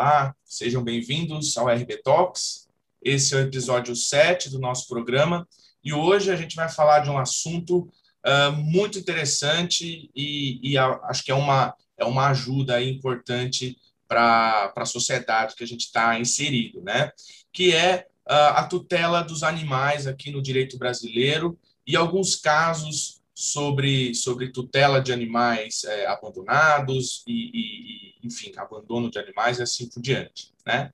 Olá, sejam bem-vindos ao RB Talks. Esse é o episódio 7 do nosso programa e hoje a gente vai falar de um assunto uh, muito interessante e, e a, acho que é uma, é uma ajuda importante para a sociedade que a gente está inserido, né? Que é uh, a tutela dos animais aqui no direito brasileiro e alguns casos sobre, sobre tutela de animais é, abandonados e, e, enfim, abandono de animais e assim por diante, né?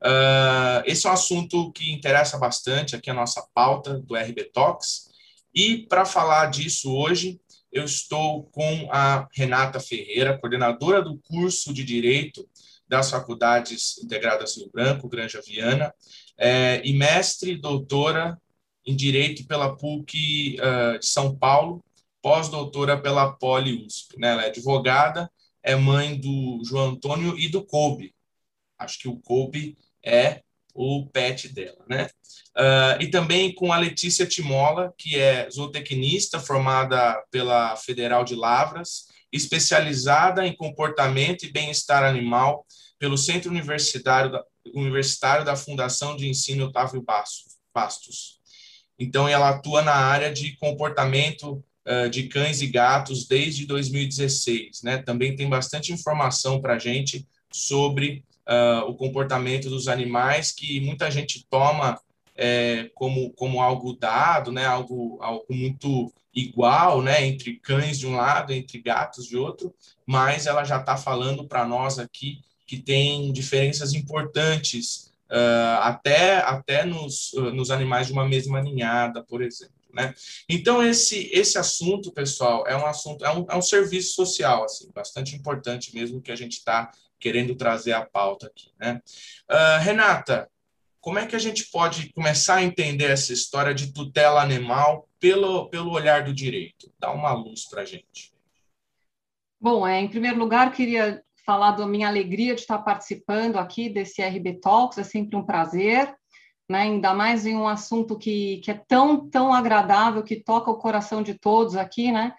Uh, esse é um assunto que interessa bastante aqui a nossa pauta do RB Talks. E para falar disso hoje, eu estou com a Renata Ferreira, coordenadora do curso de Direito das Faculdades Integradas Rio Branco, Granja Viana, é, e mestre doutora em Direito pela PUC uh, de São Paulo, pós-doutora pela Poli USP. Né? Ela é advogada, é mãe do João Antônio e do Kobe. Acho que o Kobe é o pet dela, né? Uh, e também com a Letícia Timola, que é zootecnista formada pela Federal de Lavras, especializada em comportamento e bem-estar animal pelo Centro Universitário da, Universitário da Fundação de Ensino Otávio Bastos. Então, ela atua na área de comportamento de cães e gatos desde 2016. Né? Também tem bastante informação para a gente sobre uh, o comportamento dos animais que muita gente toma é, como, como algo dado, né? algo, algo muito igual né? entre cães de um lado, entre gatos de outro, mas ela já está falando para nós aqui que tem diferenças importantes uh, até, até nos, nos animais de uma mesma ninhada, por exemplo. Né? Então, esse, esse assunto, pessoal, é um assunto, é um, é um serviço social, assim, bastante importante mesmo que a gente está querendo trazer a pauta aqui. Né? Uh, Renata, como é que a gente pode começar a entender essa história de tutela animal pelo, pelo olhar do direito? Dá uma luz para a gente. Bom, é, em primeiro lugar, queria falar da minha alegria de estar participando aqui desse RB Talks, é sempre um prazer né? ainda mais em um assunto que, que é tão, tão agradável, que toca o coração de todos aqui, né?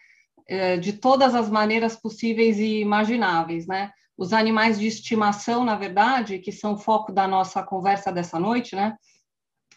É, de todas as maneiras possíveis e imagináveis. Né? Os animais de estimação, na verdade, que são o foco da nossa conversa dessa noite, né?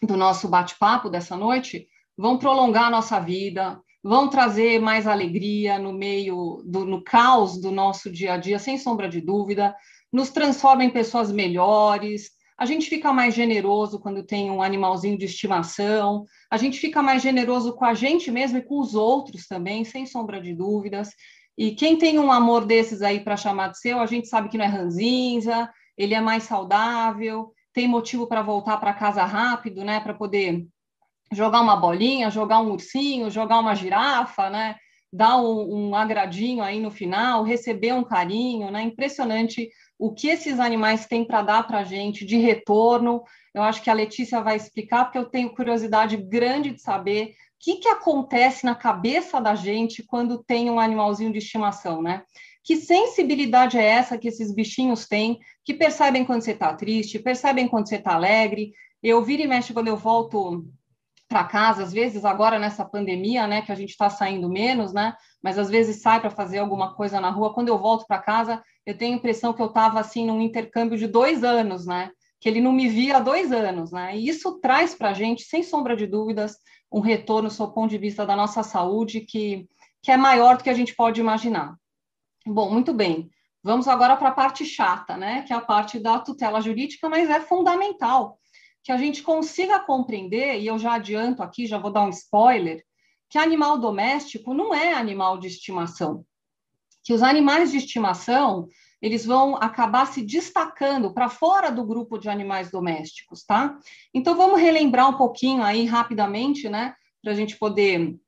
do nosso bate-papo dessa noite, vão prolongar a nossa vida, vão trazer mais alegria no meio do no caos do nosso dia a dia, sem sombra de dúvida, nos transforma em pessoas melhores, a gente fica mais generoso quando tem um animalzinho de estimação, a gente fica mais generoso com a gente mesmo e com os outros também, sem sombra de dúvidas. E quem tem um amor desses aí para chamar de seu, a gente sabe que não é ranzinza, ele é mais saudável, tem motivo para voltar para casa rápido, né, para poder jogar uma bolinha, jogar um ursinho, jogar uma girafa, né, dar um, um agradinho aí no final, receber um carinho, né, impressionante o que esses animais têm para dar para a gente de retorno. Eu acho que a Letícia vai explicar, porque eu tenho curiosidade grande de saber o que, que acontece na cabeça da gente quando tem um animalzinho de estimação, né? Que sensibilidade é essa que esses bichinhos têm, que percebem quando você está triste, percebem quando você está alegre. Eu viro e mexe quando eu volto para casa, às vezes agora nessa pandemia, né, que a gente está saindo menos, né, mas às vezes sai para fazer alguma coisa na rua. Quando eu volto para casa, eu tenho a impressão que eu estava assim num intercâmbio de dois anos, né, que ele não me via há dois anos, né, e isso traz para a gente, sem sombra de dúvidas, um retorno, do ponto de vista da nossa saúde, que, que é maior do que a gente pode imaginar. Bom, muito bem. Vamos agora para a parte chata, né, que é a parte da tutela jurídica, mas é fundamental que a gente consiga compreender, e eu já adianto aqui, já vou dar um spoiler, que animal doméstico não é animal de estimação. Que os animais de estimação, eles vão acabar se destacando para fora do grupo de animais domésticos, tá? Então, vamos relembrar um pouquinho aí rapidamente, né, para a gente poder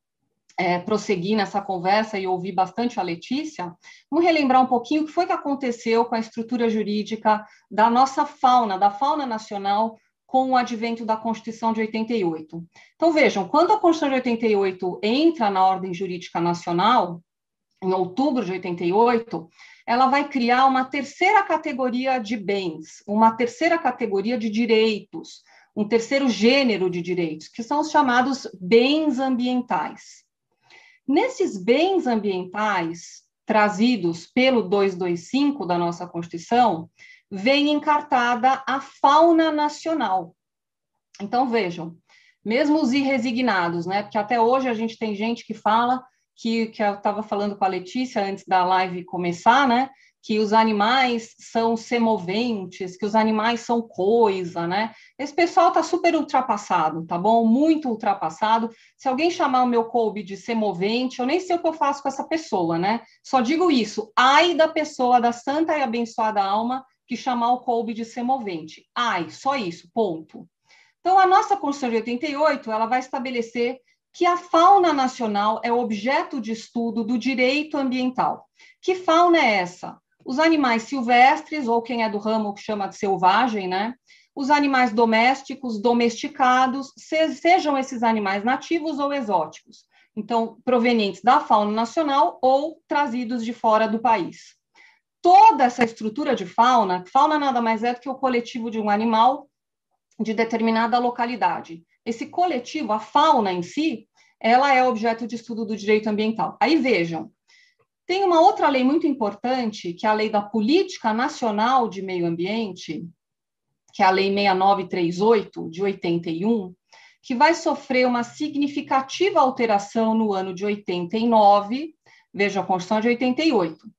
é, prosseguir nessa conversa e ouvir bastante a Letícia, vamos relembrar um pouquinho o que foi que aconteceu com a estrutura jurídica da nossa fauna, da fauna nacional, com o advento da Constituição de 88. Então, vejam, quando a Constituição de 88 entra na ordem jurídica nacional, em outubro de 88, ela vai criar uma terceira categoria de bens, uma terceira categoria de direitos, um terceiro gênero de direitos, que são os chamados bens ambientais. Nesses bens ambientais trazidos pelo 225 da nossa Constituição, vem encartada a fauna nacional. Então, vejam, mesmo os irresignados, né? Porque até hoje a gente tem gente que fala que, que eu estava falando com a Letícia antes da live começar, né? Que os animais são semoventes, que os animais são coisa, né? Esse pessoal está super ultrapassado, tá bom? Muito ultrapassado. Se alguém chamar o meu Kobe de semovente, eu nem sei o que eu faço com essa pessoa, né? Só digo isso. Ai da pessoa da santa e abençoada alma que chamar o Kolbe de semovente. Ai, só isso, ponto. Então, a nossa Constituição de 88, ela vai estabelecer que a fauna nacional é objeto de estudo do direito ambiental. Que fauna é essa? Os animais silvestres, ou quem é do ramo que chama de selvagem, né? Os animais domésticos, domesticados, sejam esses animais nativos ou exóticos. Então, provenientes da fauna nacional ou trazidos de fora do país toda essa estrutura de fauna, fauna nada mais é do que o coletivo de um animal de determinada localidade. Esse coletivo, a fauna em si, ela é objeto de estudo do direito ambiental. Aí vejam, tem uma outra lei muito importante, que é a lei da Política Nacional de Meio Ambiente, que é a Lei 6938, de 81, que vai sofrer uma significativa alteração no ano de 89, veja a Constituição de 88.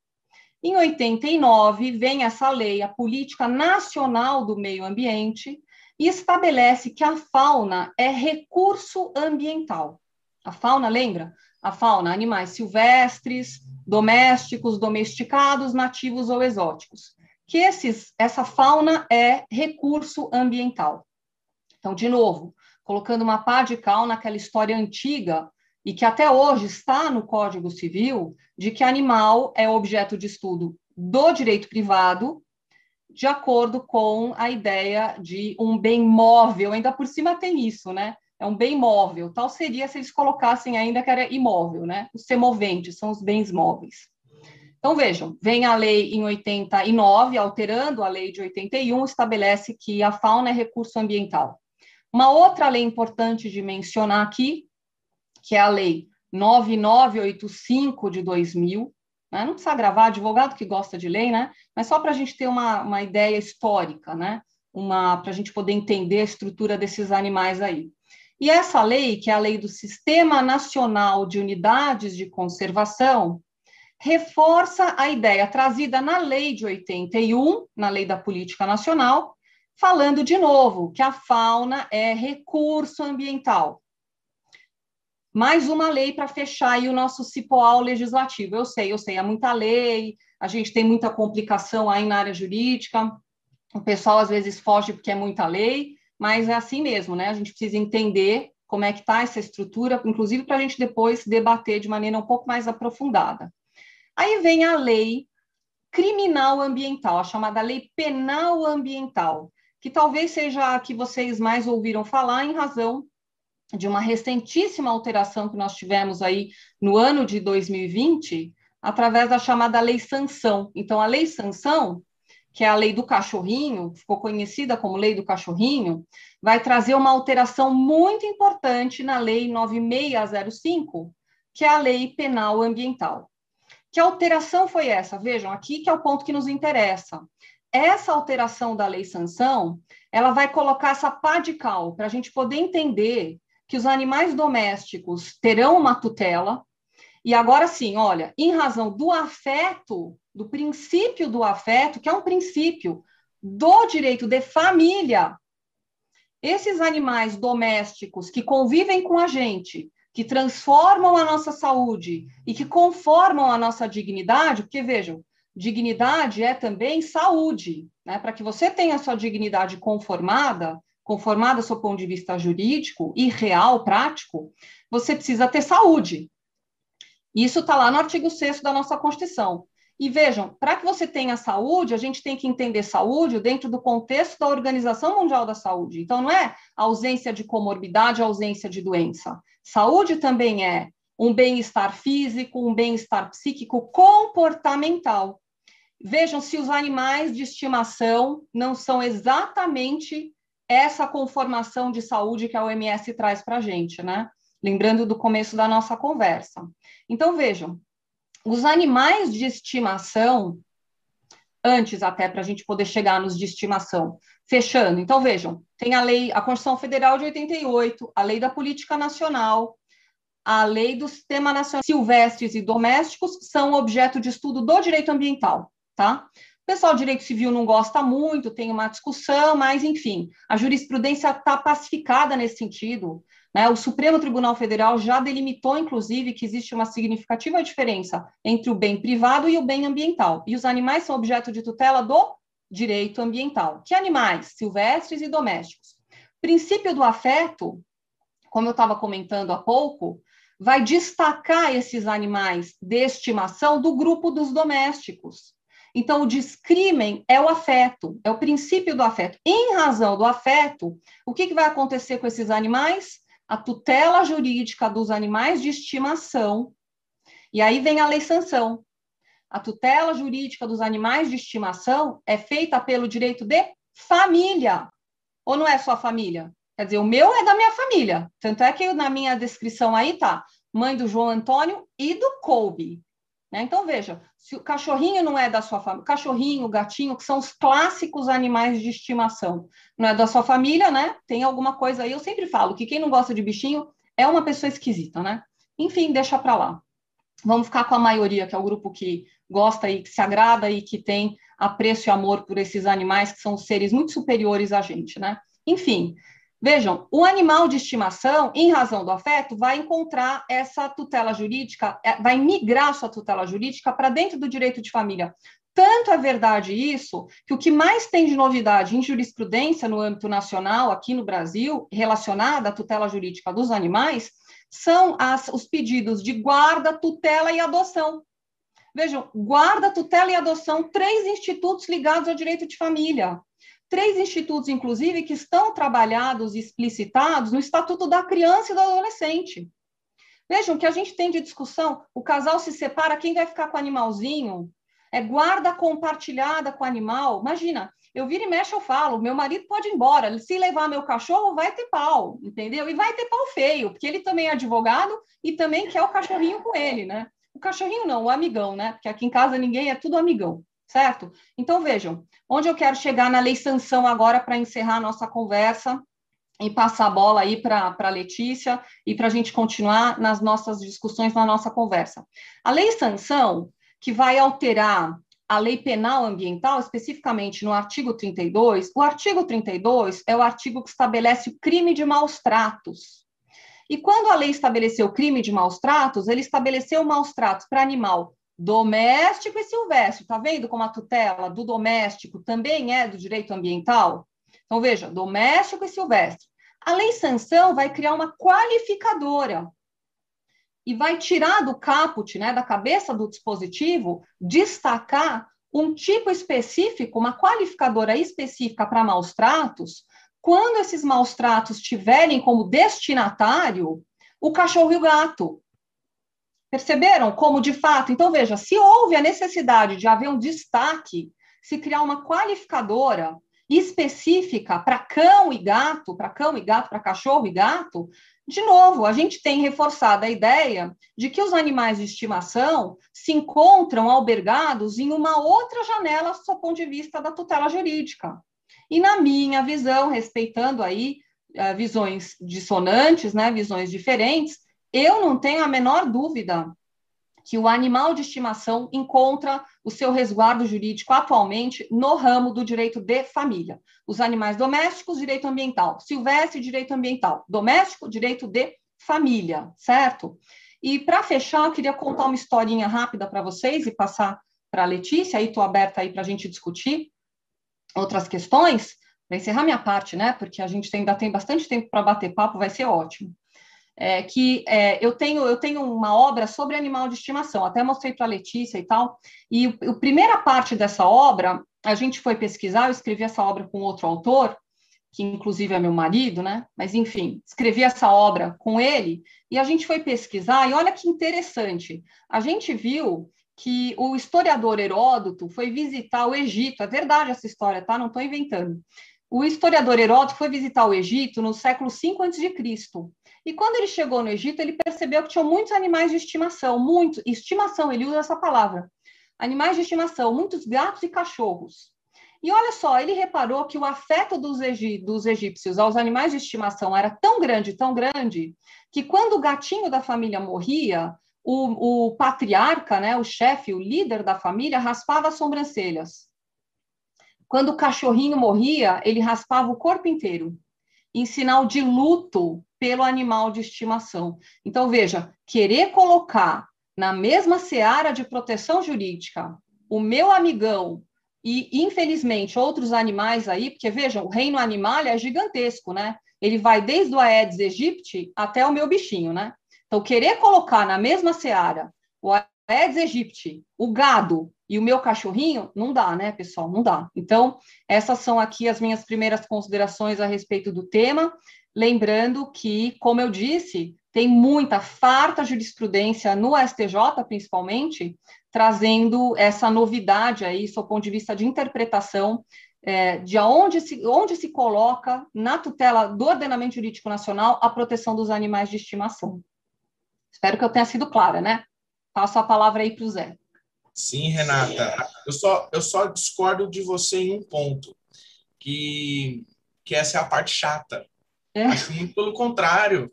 Em 89, vem essa lei, a Política Nacional do Meio Ambiente, e estabelece que a fauna é recurso ambiental. A fauna, lembra? A fauna, animais silvestres, domésticos, domesticados, nativos ou exóticos. Que esses, essa fauna é recurso ambiental. Então, de novo, colocando uma pá de cal naquela história antiga e que até hoje está no Código Civil, de que animal é objeto de estudo do direito privado, de acordo com a ideia de um bem móvel, ainda por cima tem isso, né? É um bem móvel. Tal seria se eles colocassem ainda que era imóvel, né? Os semoventes são os bens móveis. Então, vejam, vem a lei em 89, alterando a lei de 81, estabelece que a fauna é recurso ambiental. Uma outra lei importante de mencionar aqui que é a lei 9985 de 2000. Né? Não precisa gravar, advogado que gosta de lei, né? Mas só para a gente ter uma, uma ideia histórica, né? Para a gente poder entender a estrutura desses animais aí. E essa lei, que é a lei do Sistema Nacional de Unidades de Conservação, reforça a ideia trazida na lei de 81, na lei da Política Nacional, falando de novo que a fauna é recurso ambiental mais uma lei para fechar aí o nosso cipoal legislativo. Eu sei, eu sei, é muita lei, a gente tem muita complicação aí na área jurídica, o pessoal às vezes foge porque é muita lei, mas é assim mesmo, né? A gente precisa entender como é que está essa estrutura, inclusive para a gente depois debater de maneira um pouco mais aprofundada. Aí vem a lei criminal ambiental, a chamada lei penal ambiental, que talvez seja a que vocês mais ouviram falar em razão de uma recentíssima alteração que nós tivemos aí no ano de 2020, através da chamada Lei Sanção. Então, a Lei Sanção, que é a lei do cachorrinho, ficou conhecida como Lei do Cachorrinho, vai trazer uma alteração muito importante na Lei 9605, que é a Lei Penal Ambiental. Que alteração foi essa? Vejam, aqui que é o ponto que nos interessa. Essa alteração da Lei Sanção, ela vai colocar essa pá de cal para a gente poder entender que os animais domésticos terão uma tutela. E agora sim, olha, em razão do afeto, do princípio do afeto, que é um princípio do direito de família, esses animais domésticos que convivem com a gente, que transformam a nossa saúde e que conformam a nossa dignidade, porque vejam, dignidade é também saúde, né? Para que você tenha a sua dignidade conformada, conformada do seu ponto de vista jurídico e real, prático, você precisa ter saúde. Isso está lá no artigo 6 da nossa Constituição. E vejam, para que você tenha saúde, a gente tem que entender saúde dentro do contexto da Organização Mundial da Saúde. Então, não é ausência de comorbidade, ausência de doença. Saúde também é um bem-estar físico, um bem-estar psíquico, comportamental. Vejam se os animais de estimação não são exatamente essa conformação de saúde que a OMS traz para a gente, né? Lembrando do começo da nossa conversa. Então, vejam, os animais de estimação, antes até para a gente poder chegar nos de estimação. Fechando, então vejam, tem a lei, a Constituição Federal de 88, a lei da Política Nacional, a lei do Sistema Nacional Silvestres e Domésticos são objeto de estudo do direito ambiental, tá? Pessoal do direito civil não gosta muito, tem uma discussão, mas, enfim, a jurisprudência está pacificada nesse sentido. Né? O Supremo Tribunal Federal já delimitou, inclusive, que existe uma significativa diferença entre o bem privado e o bem ambiental. E os animais são objeto de tutela do direito ambiental. Que animais? Silvestres e domésticos. Princípio do afeto, como eu estava comentando há pouco, vai destacar esses animais de estimação do grupo dos domésticos. Então, o discrimen é o afeto, é o princípio do afeto. Em razão do afeto, o que, que vai acontecer com esses animais? A tutela jurídica dos animais de estimação. E aí vem a lei sanção. A tutela jurídica dos animais de estimação é feita pelo direito de família. Ou não é só família? Quer dizer, o meu é da minha família. Tanto é que na minha descrição aí tá mãe do João Antônio e do Colby. Né? Então, veja, se o cachorrinho não é da sua família, cachorrinho, gatinho, que são os clássicos animais de estimação, não é da sua família, né? Tem alguma coisa aí. Eu sempre falo que quem não gosta de bichinho é uma pessoa esquisita, né? Enfim, deixa para lá. Vamos ficar com a maioria, que é o grupo que gosta e que se agrada e que tem apreço e amor por esses animais, que são seres muito superiores a gente, né? Enfim, Vejam, o animal de estimação, em razão do afeto, vai encontrar essa tutela jurídica, é, vai migrar sua tutela jurídica para dentro do direito de família. Tanto é verdade isso, que o que mais tem de novidade em jurisprudência no âmbito nacional, aqui no Brasil, relacionada à tutela jurídica dos animais, são as, os pedidos de guarda, tutela e adoção. Vejam, guarda, tutela e adoção, três institutos ligados ao direito de família três institutos, inclusive, que estão trabalhados e explicitados no Estatuto da Criança e do Adolescente. Vejam que a gente tem de discussão: o casal se separa, quem vai ficar com o animalzinho? É guarda compartilhada com o animal. Imagina, eu viro e mexo, eu falo, meu marido pode ir embora. Se levar meu cachorro, vai ter pau, entendeu? E vai ter pau feio, porque ele também é advogado e também quer o cachorrinho com ele, né? O cachorrinho não, o amigão, né? Porque aqui em casa ninguém é tudo amigão certo? Então, vejam, onde eu quero chegar na lei sanção agora para encerrar a nossa conversa e passar a bola aí para a Letícia e para a gente continuar nas nossas discussões, na nossa conversa. A lei sanção, que vai alterar a lei penal ambiental, especificamente no artigo 32, o artigo 32 é o artigo que estabelece o crime de maus tratos. E quando a lei estabeleceu o crime de maus tratos, ele estabeleceu maus tratos para animal doméstico e silvestre. Está vendo como a tutela do doméstico também é do direito ambiental? Então, veja, doméstico e silvestre. A lei sanção vai criar uma qualificadora e vai tirar do caput, né, da cabeça do dispositivo, destacar um tipo específico, uma qualificadora específica para maus tratos, quando esses maus tratos tiverem como destinatário o cachorro e o gato, Perceberam como, de fato? Então, veja, se houve a necessidade de haver um destaque, se criar uma qualificadora específica para cão e gato, para cão e gato, para cachorro e gato, de novo, a gente tem reforçado a ideia de que os animais de estimação se encontram albergados em uma outra janela do ponto de vista da tutela jurídica. E na minha visão, respeitando aí uh, visões dissonantes, né, visões diferentes, eu não tenho a menor dúvida que o animal de estimação encontra o seu resguardo jurídico atualmente no ramo do direito de família. Os animais domésticos, direito ambiental. Silvestre, direito ambiental. Doméstico, direito de família, certo? E para fechar, eu queria contar uma historinha rápida para vocês e passar para a Letícia, aí estou aberta aí para a gente discutir outras questões, para encerrar minha parte, né? Porque a gente ainda tem bastante tempo para bater papo, vai ser ótimo é, que é, eu tenho eu tenho uma obra sobre animal de estimação, até mostrei para a Letícia e tal. E a primeira parte dessa obra, a gente foi pesquisar, eu escrevi essa obra com outro autor, que inclusive é meu marido, né? Mas enfim, escrevi essa obra com ele e a gente foi pesquisar e olha que interessante. A gente viu que o historiador Heródoto foi visitar o Egito, é verdade essa história, tá? Não estou inventando. O historiador Heródoto foi visitar o Egito no século 5 a.C. E quando ele chegou no Egito, ele percebeu que tinha muitos animais de estimação, muito, estimação, ele usa essa palavra. animais de estimação, muitos gatos e cachorros. E olha só, ele reparou que o afeto dos, dos egípcios aos animais de estimação era tão grande, tão grande, que quando o gatinho da família morria, o, o patriarca, né, o chefe, o líder da família, raspava as sobrancelhas. Quando o cachorrinho morria, ele raspava o corpo inteiro, em sinal de luto pelo animal de estimação. Então, veja, querer colocar na mesma seara de proteção jurídica o meu amigão e, infelizmente, outros animais aí, porque vejam, o reino animal é gigantesco, né? Ele vai desde o Aedes aegypti até o meu bichinho, né? Então, querer colocar na mesma seara o Aedes aegypti, o gado e o meu cachorrinho, não dá, né, pessoal? Não dá. Então, essas são aqui as minhas primeiras considerações a respeito do tema. Lembrando que, como eu disse, tem muita farta jurisprudência no STJ, principalmente, trazendo essa novidade aí, do ponto de vista de interpretação é, de onde se, onde se coloca na tutela do ordenamento jurídico nacional a proteção dos animais de estimação. Espero que eu tenha sido clara, né? Passo a palavra aí para o Zé. Sim, Renata. Eu só, eu só discordo de você em um ponto, que, que essa é a parte chata. É. Muito pelo contrário,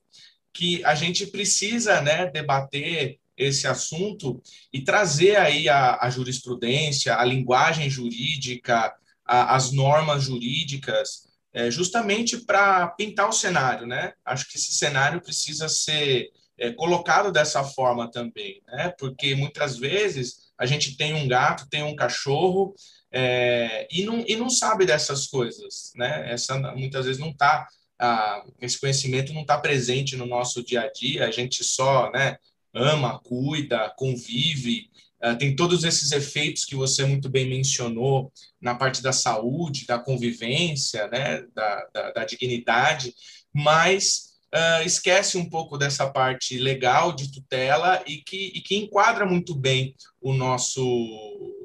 que a gente precisa né, debater esse assunto e trazer aí a, a jurisprudência, a linguagem jurídica, a, as normas jurídicas, é, justamente para pintar o cenário, né? Acho que esse cenário precisa ser é, colocado dessa forma também, né? Porque muitas vezes a gente tem um gato, tem um cachorro é, e, não, e não sabe dessas coisas, né? Essa muitas vezes não está esse conhecimento não está presente no nosso dia a dia. A gente só, né? Ama, cuida, convive, uh, tem todos esses efeitos que você muito bem mencionou na parte da saúde, da convivência, né? Da, da, da dignidade, mas uh, esquece um pouco dessa parte legal de tutela e que, e que enquadra muito bem o nosso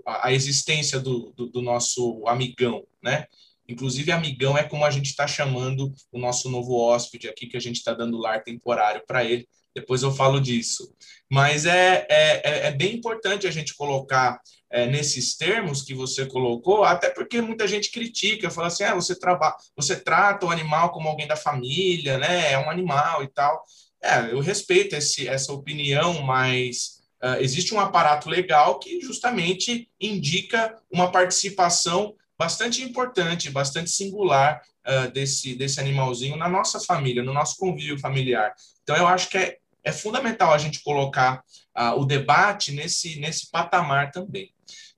a, a existência do, do, do, nosso amigão, né? Inclusive, amigão é como a gente está chamando o nosso novo hóspede aqui, que a gente está dando lar temporário para ele. Depois eu falo disso. Mas é, é, é, é bem importante a gente colocar é, nesses termos que você colocou, até porque muita gente critica, fala assim, ah, você, traba, você trata o animal como alguém da família, né? É um animal e tal. É, eu respeito esse, essa opinião, mas uh, existe um aparato legal que justamente indica uma participação bastante importante, bastante singular uh, desse, desse animalzinho na nossa família, no nosso convívio familiar. Então, eu acho que é, é fundamental a gente colocar uh, o debate nesse, nesse patamar também.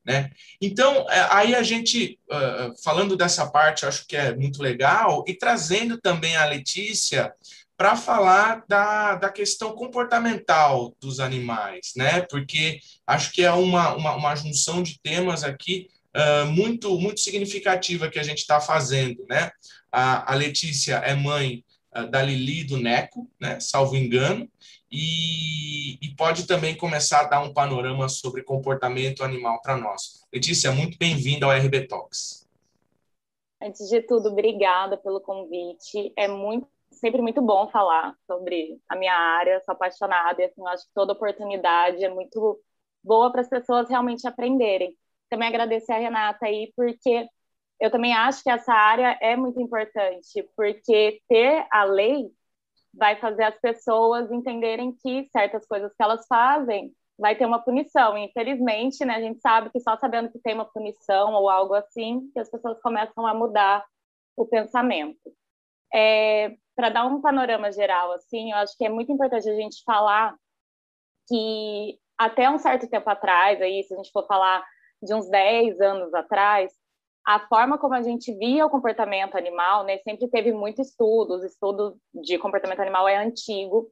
Né? Então, é, aí a gente, uh, falando dessa parte, acho que é muito legal, e trazendo também a Letícia para falar da, da questão comportamental dos animais, né? Porque acho que é uma, uma, uma junção de temas aqui uh, muito, muito significativa que a gente está fazendo, né? A, a Letícia é mãe uh, da Lili do Neco, né? Salvo engano, e, e, pode também começar a dar um panorama sobre comportamento animal para nós. Letícia, muito bem-vinda ao RB Talks. Antes de tudo, obrigada pelo convite. É muito, sempre muito bom falar sobre a minha área, sou apaixonada e assim, acho que toda oportunidade é muito boa para as pessoas realmente aprenderem. Também agradecer a Renata aí, porque eu também acho que essa área é muito importante, porque ter a lei vai fazer as pessoas entenderem que certas coisas que elas fazem vai ter uma punição. E, infelizmente, né, a gente sabe que só sabendo que tem uma punição ou algo assim, que as pessoas começam a mudar o pensamento. É, Para dar um panorama geral, assim, eu acho que é muito importante a gente falar que até um certo tempo atrás, aí, se a gente for falar de uns 10 anos atrás, a forma como a gente via o comportamento animal, né, sempre teve muitos estudos, estudo de comportamento animal é antigo,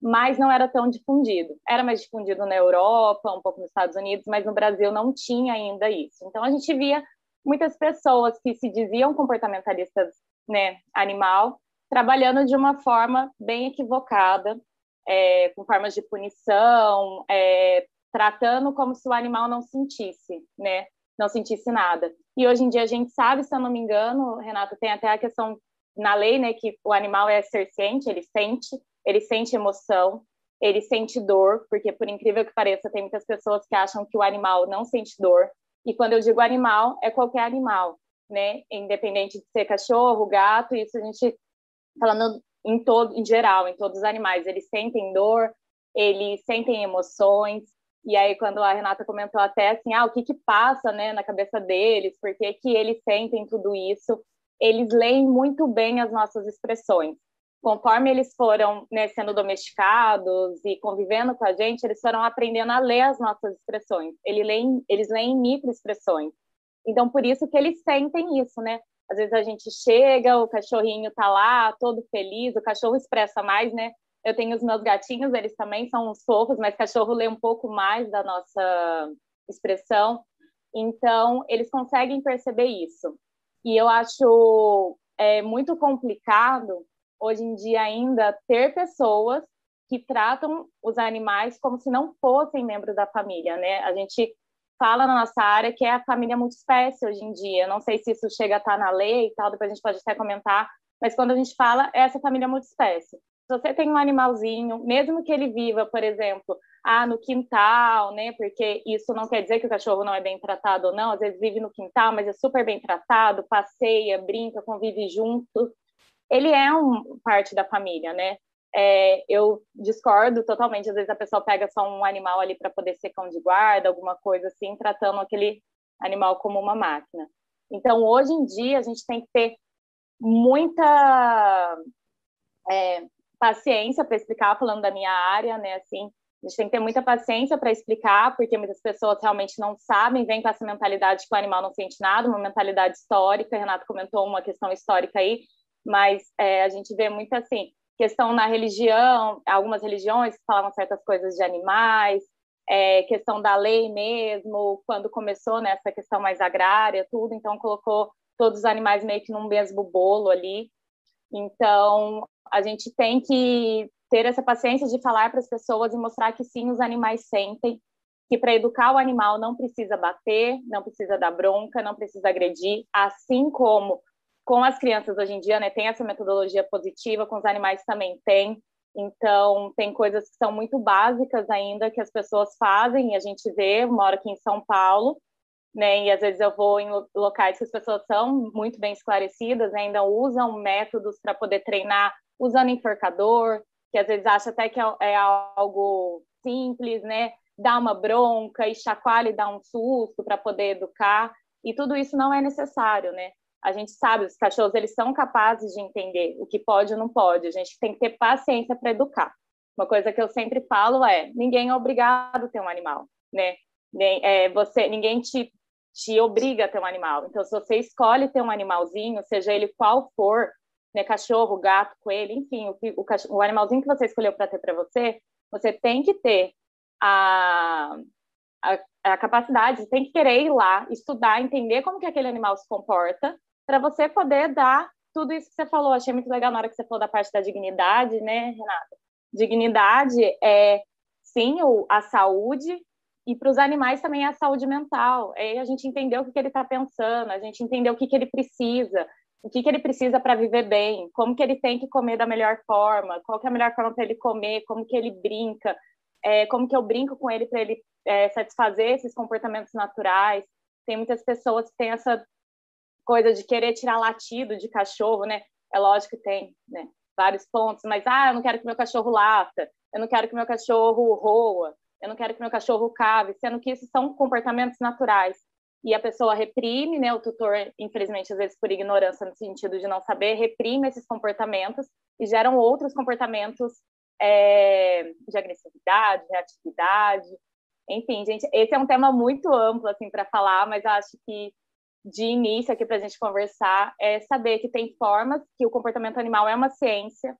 mas não era tão difundido. Era mais difundido na Europa, um pouco nos Estados Unidos, mas no Brasil não tinha ainda isso. Então a gente via muitas pessoas que se diziam comportamentalistas, né, animal, trabalhando de uma forma bem equivocada, é, com formas de punição, é, tratando como se o animal não sentisse, né, não sentisse nada. E hoje em dia a gente sabe, se eu não me engano, Renata, tem até a questão na lei, né, que o animal é ser ciente, ele sente, ele sente emoção. ele sente dor, porque por incrível que pareça, tem muitas pessoas que acham que o animal não sente dor. E quando eu digo animal, é qualquer animal, né? Independente de ser cachorro, gato, isso a gente falando em todo, em geral, em todos os animais, eles sentem dor, eles sentem emoções. E aí quando a Renata comentou até assim, ah, o que que passa, né, na cabeça deles? Por que que eles sentem tudo isso? Eles leem muito bem as nossas expressões conforme eles foram né, sendo domesticados e convivendo com a gente, eles foram aprendendo a ler as nossas expressões. Eles leem, eles leem microexpressões. Então, por isso que eles sentem isso, né? Às vezes a gente chega, o cachorrinho tá lá, todo feliz, o cachorro expressa mais, né? Eu tenho os meus gatinhos, eles também são fofos, mas cachorro lê um pouco mais da nossa expressão. Então, eles conseguem perceber isso. E eu acho é, muito complicado hoje em dia ainda ter pessoas que tratam os animais como se não fossem membros da família, né? A gente fala na nossa área que é a família multiespécie hoje em dia. Não sei se isso chega a estar na lei e tal, depois a gente pode até comentar, mas quando a gente fala é essa família multiespécie. Se você tem um animalzinho, mesmo que ele viva, por exemplo, ah, no quintal, né? Porque isso não quer dizer que o cachorro não é bem tratado ou não, às vezes vive no quintal, mas é super bem tratado, passeia, brinca, convive junto ele é um parte da família, né? É, eu discordo totalmente. Às vezes a pessoa pega só um animal ali para poder ser cão de guarda, alguma coisa assim, tratando aquele animal como uma máquina. Então, hoje em dia, a gente tem que ter muita é, paciência para explicar, falando da minha área, né? Assim, a gente tem que ter muita paciência para explicar, porque muitas pessoas realmente não sabem, vêm com essa mentalidade que o animal não sente nada, uma mentalidade histórica. Renato comentou uma questão histórica aí, mas é, a gente vê muito assim, questão na religião, algumas religiões falavam certas coisas de animais, é, questão da lei mesmo, quando começou nessa né, questão mais agrária, tudo, então colocou todos os animais meio que num mesmo bolo ali. Então, a gente tem que ter essa paciência de falar para as pessoas e mostrar que sim, os animais sentem, que para educar o animal não precisa bater, não precisa dar bronca, não precisa agredir, assim como com as crianças hoje em dia, né, tem essa metodologia positiva, com os animais também tem. Então, tem coisas que são muito básicas ainda que as pessoas fazem, e a gente vê, moro aqui em São Paulo, né, e às vezes eu vou em locais que as pessoas são muito bem esclarecidas, né, ainda usam métodos para poder treinar usando enforcador, que às vezes acha até que é, é algo simples, né, dá uma bronca e chacoalha e dá um susto para poder educar, e tudo isso não é necessário, né? a gente sabe, os cachorros eles são capazes de entender o que pode ou não pode. A gente tem que ter paciência para educar. Uma coisa que eu sempre falo é: ninguém é obrigado a ter um animal, né? Nem, é, você, ninguém te, te obriga a ter um animal. Então, se você escolhe ter um animalzinho, seja ele qual for, né, cachorro, gato, coelho, enfim, o, o, o animalzinho que você escolheu para ter para você, você tem que ter a, a, a capacidade, tem que querer ir lá, estudar, entender como que aquele animal se comporta para você poder dar tudo isso que você falou. Achei muito legal na hora que você falou da parte da dignidade, né, Renata? Dignidade é, sim, o, a saúde, e para os animais também é a saúde mental. É a gente entender o que, que ele está pensando, a gente entender o que, que ele precisa, o que, que ele precisa para viver bem, como que ele tem que comer da melhor forma, qual que é a melhor forma para ele comer, como que ele brinca, é, como que eu brinco com ele para ele é, satisfazer esses comportamentos naturais. Tem muitas pessoas que têm essa coisa de querer tirar latido de cachorro, né? É lógico que tem, né? Vários pontos, mas ah, eu não quero que meu cachorro lata, eu não quero que meu cachorro roa, eu não quero que meu cachorro cave, sendo que esses são comportamentos naturais. E a pessoa reprime, né? O tutor, infelizmente, às vezes por ignorância, no sentido de não saber, reprime esses comportamentos e geram outros comportamentos é, de agressividade, reatividade. Enfim, gente, esse é um tema muito amplo, assim, para falar, mas acho que de início aqui para a gente conversar é saber que tem formas, que o comportamento animal é uma ciência,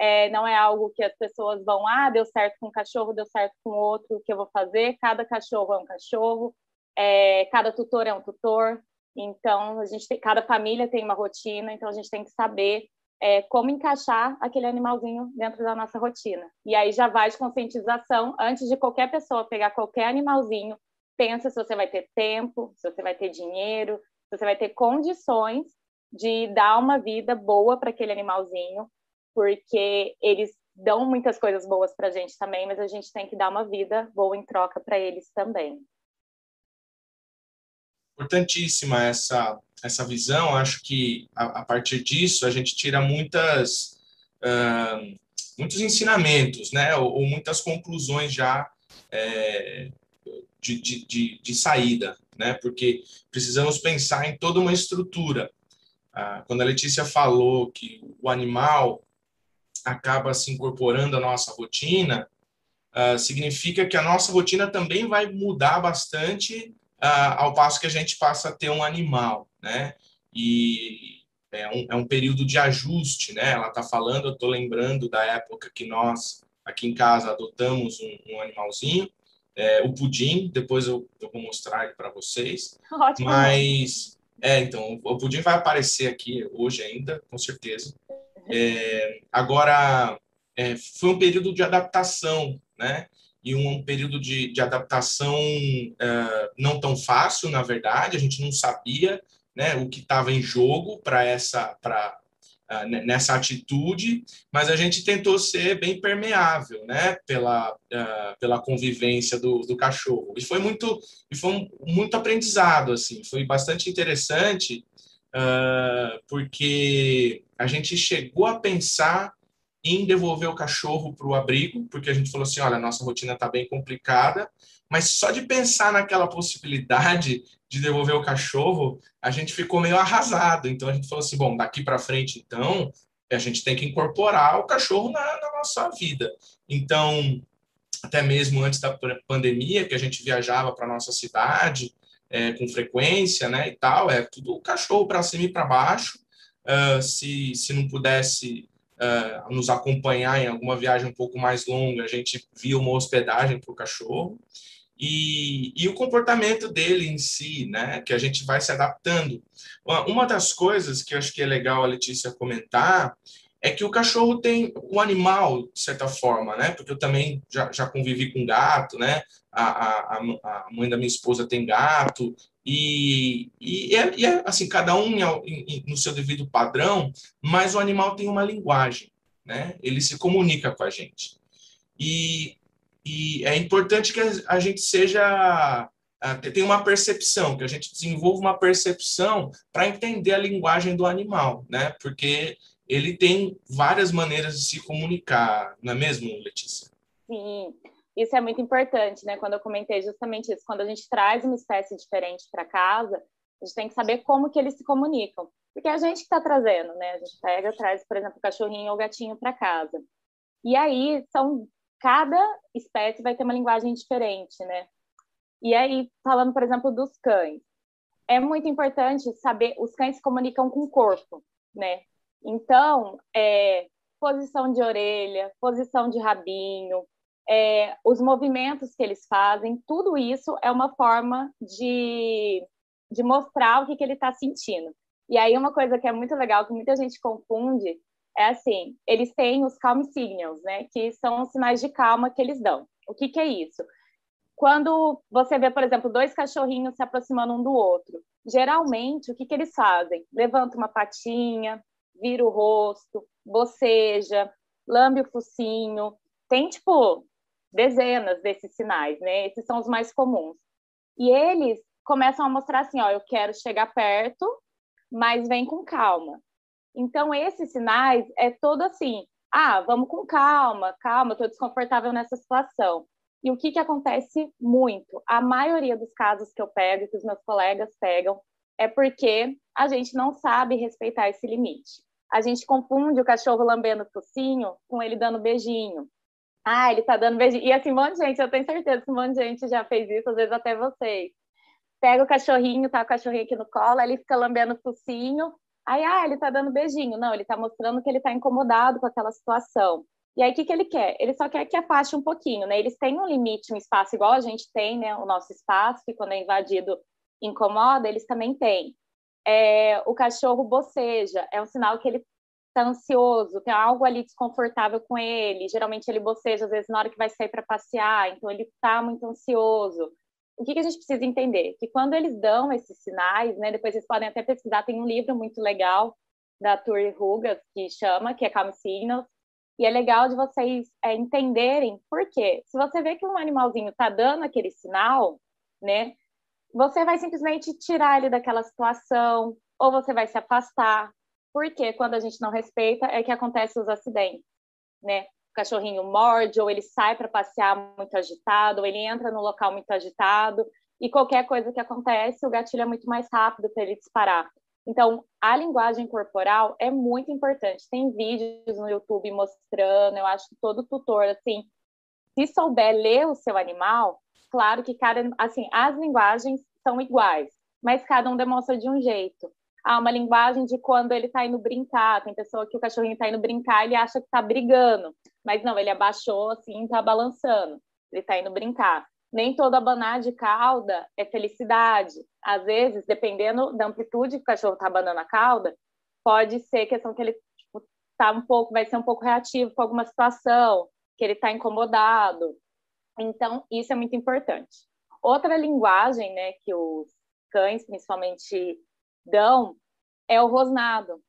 é, não é algo que as pessoas vão, ah, deu certo com um cachorro, deu certo com outro, o que eu vou fazer? Cada cachorro é um cachorro, é, cada tutor é um tutor, então a gente tem, cada família tem uma rotina, então a gente tem que saber é, como encaixar aquele animalzinho dentro da nossa rotina. E aí já vai de conscientização antes de qualquer pessoa pegar qualquer animalzinho pensa se você vai ter tempo, se você vai ter dinheiro, se você vai ter condições de dar uma vida boa para aquele animalzinho, porque eles dão muitas coisas boas para a gente também, mas a gente tem que dar uma vida boa em troca para eles também. Importantíssima essa essa visão. Acho que a, a partir disso a gente tira muitas uh, muitos ensinamentos, né, ou, ou muitas conclusões já é, de, de, de, de, saída, né, porque precisamos pensar em toda uma estrutura. Ah, quando a Letícia falou que o animal acaba se incorporando à nossa rotina, uh, significa que a nossa rotina também vai mudar bastante uh, ao passo que a gente passa a ter um animal, né? E é um, é um período de ajuste, né? Ela está falando, eu estou lembrando da época que nós aqui em casa adotamos um, um animalzinho, é, o pudim. Depois eu, eu vou mostrar ele para vocês. Ótimo. Mas é, então o pudim vai aparecer aqui hoje ainda, com certeza. É, agora, é, foi um período de adaptação, né? E um período de, de adaptação é, não tão fácil, na verdade, a gente não sabia né, o que estava em jogo para essa para uh, nessa atitude, mas a gente tentou ser bem permeável, né, pela uh, pela convivência do, do cachorro. E foi muito e foi um, muito aprendizado assim, foi bastante interessante uh, porque a gente chegou a pensar em devolver o cachorro para o abrigo, porque a gente falou assim, olha, nossa rotina está bem complicada, mas só de pensar naquela possibilidade de devolver o cachorro, a gente ficou meio arrasado. Então a gente falou assim, bom, daqui para frente, então, a gente tem que incorporar o cachorro na, na nossa vida. Então, até mesmo antes da pandemia, que a gente viajava para nossa cidade é, com frequência, né, e tal, é tudo cachorro para cima e para baixo uh, se, se não pudesse uh, nos acompanhar em alguma viagem um pouco mais longa, a gente via uma hospedagem para o cachorro. E, e, o comportamento dele em si, né, que a gente vai se adaptando. Uma das coisas que eu acho que é legal a Letícia comentar é que o cachorro tem o animal, de certa forma, né, porque eu também já, já convivi com gato, né, a, a, a mãe da minha esposa tem gato, e, e, é, e é, assim, cada um no seu devido padrão, mas o animal tem uma linguagem, né? Ele se comunica com a gente. E, e é importante que a gente seja tem uma percepção, que a gente desenvolva uma percepção para entender a linguagem do animal, né? Porque ele tem várias maneiras de se comunicar, não é mesmo, Letícia? Sim, isso é muito importante, né? Quando eu comentei justamente isso, quando a gente traz uma espécie diferente para casa, a gente tem que saber como que eles se comunicam, porque é a gente que está trazendo, né? A gente pega, traz, por exemplo, o cachorrinho ou o gatinho para casa. E aí são cada espécie vai ter uma linguagem diferente, né? E aí falando, por exemplo, dos cães, é muito importante saber os cães se comunicam com o corpo, né? Então, é, posição de orelha, posição de rabinho, é, os movimentos que eles fazem, tudo isso é uma forma de, de mostrar o que, que ele está sentindo. E aí uma coisa que é muito legal, que muita gente confunde, é assim, eles têm os calm signals, né, que são os sinais de calma que eles dão. O que, que é isso? Quando você vê, por exemplo, dois cachorrinhos se aproximando um do outro, geralmente o que, que eles fazem? Levanta uma patinha, vira o rosto, boceja, lambe o focinho. Tem, tipo, dezenas desses sinais, né? Esses são os mais comuns. E eles começam a mostrar assim, ó, eu quero chegar perto, mas vem com calma. Então esses sinais é todo assim, ah, vamos com calma, calma, estou desconfortável nessa situação. E o que que acontece muito? A maioria dos casos que eu pego, que os meus colegas pegam, é porque a gente não sabe respeitar esse limite. A gente confunde o cachorro lambendo o focinho com ele dando beijinho. Ah, ele tá dando beijinho. E assim, um monte de gente, eu tenho certeza que um monte de gente já fez isso, às vezes até vocês. Pega o cachorrinho, tá o cachorrinho aqui no colo, ele fica lambendo o focinho. Aí, ah, ele tá dando beijinho. Não, ele tá mostrando que ele tá incomodado com aquela situação. E aí, o que, que ele quer? Ele só quer que afaste um pouquinho, né? Eles têm um limite, um espaço igual a gente tem, né? O nosso espaço, que quando é invadido incomoda, eles também têm. É, o cachorro boceja, é um sinal que ele está ansioso, tem algo ali desconfortável com ele. Geralmente ele boceja, às vezes, na hora que vai sair para passear, então ele está muito ansioso. O que, que, a gente precisa entender? Que quando eles dão esses sinais, né, depois vocês podem até pesquisar, tem um livro muito legal da Turi Rugas que chama, que é Calm Signals, E é legal de vocês é, entenderem por quê. Se você vê que um animalzinho está dando aquele sinal, né? Você vai simplesmente tirar ele daquela situação, ou você vai se afastar. Porque quando a gente não respeita é que acontecem os acidentes, né? O cachorrinho morde, ou ele sai para passear muito agitado, ou ele entra no local muito agitado, e qualquer coisa que acontece, o gatilho é muito mais rápido para ele disparar. Então, a linguagem corporal é muito importante. Tem vídeos no YouTube mostrando, eu acho que todo tutor, assim, se souber ler o seu animal, claro que cada, assim, as linguagens são iguais, mas cada um demonstra de um jeito. Há uma linguagem de quando ele está indo brincar, tem pessoa que o cachorrinho está indo brincar, ele acha que está brigando, mas não, ele abaixou assim, está balançando, ele está indo brincar nem todo abanar de cauda é felicidade. Às vezes, dependendo da amplitude que o cachorro está abanando a cauda, pode ser questão que ele tipo, tá um pouco, vai ser um pouco reativo com alguma situação, que ele está incomodado. Então, isso é muito importante. Outra linguagem, né, que os cães principalmente dão é o rosnado.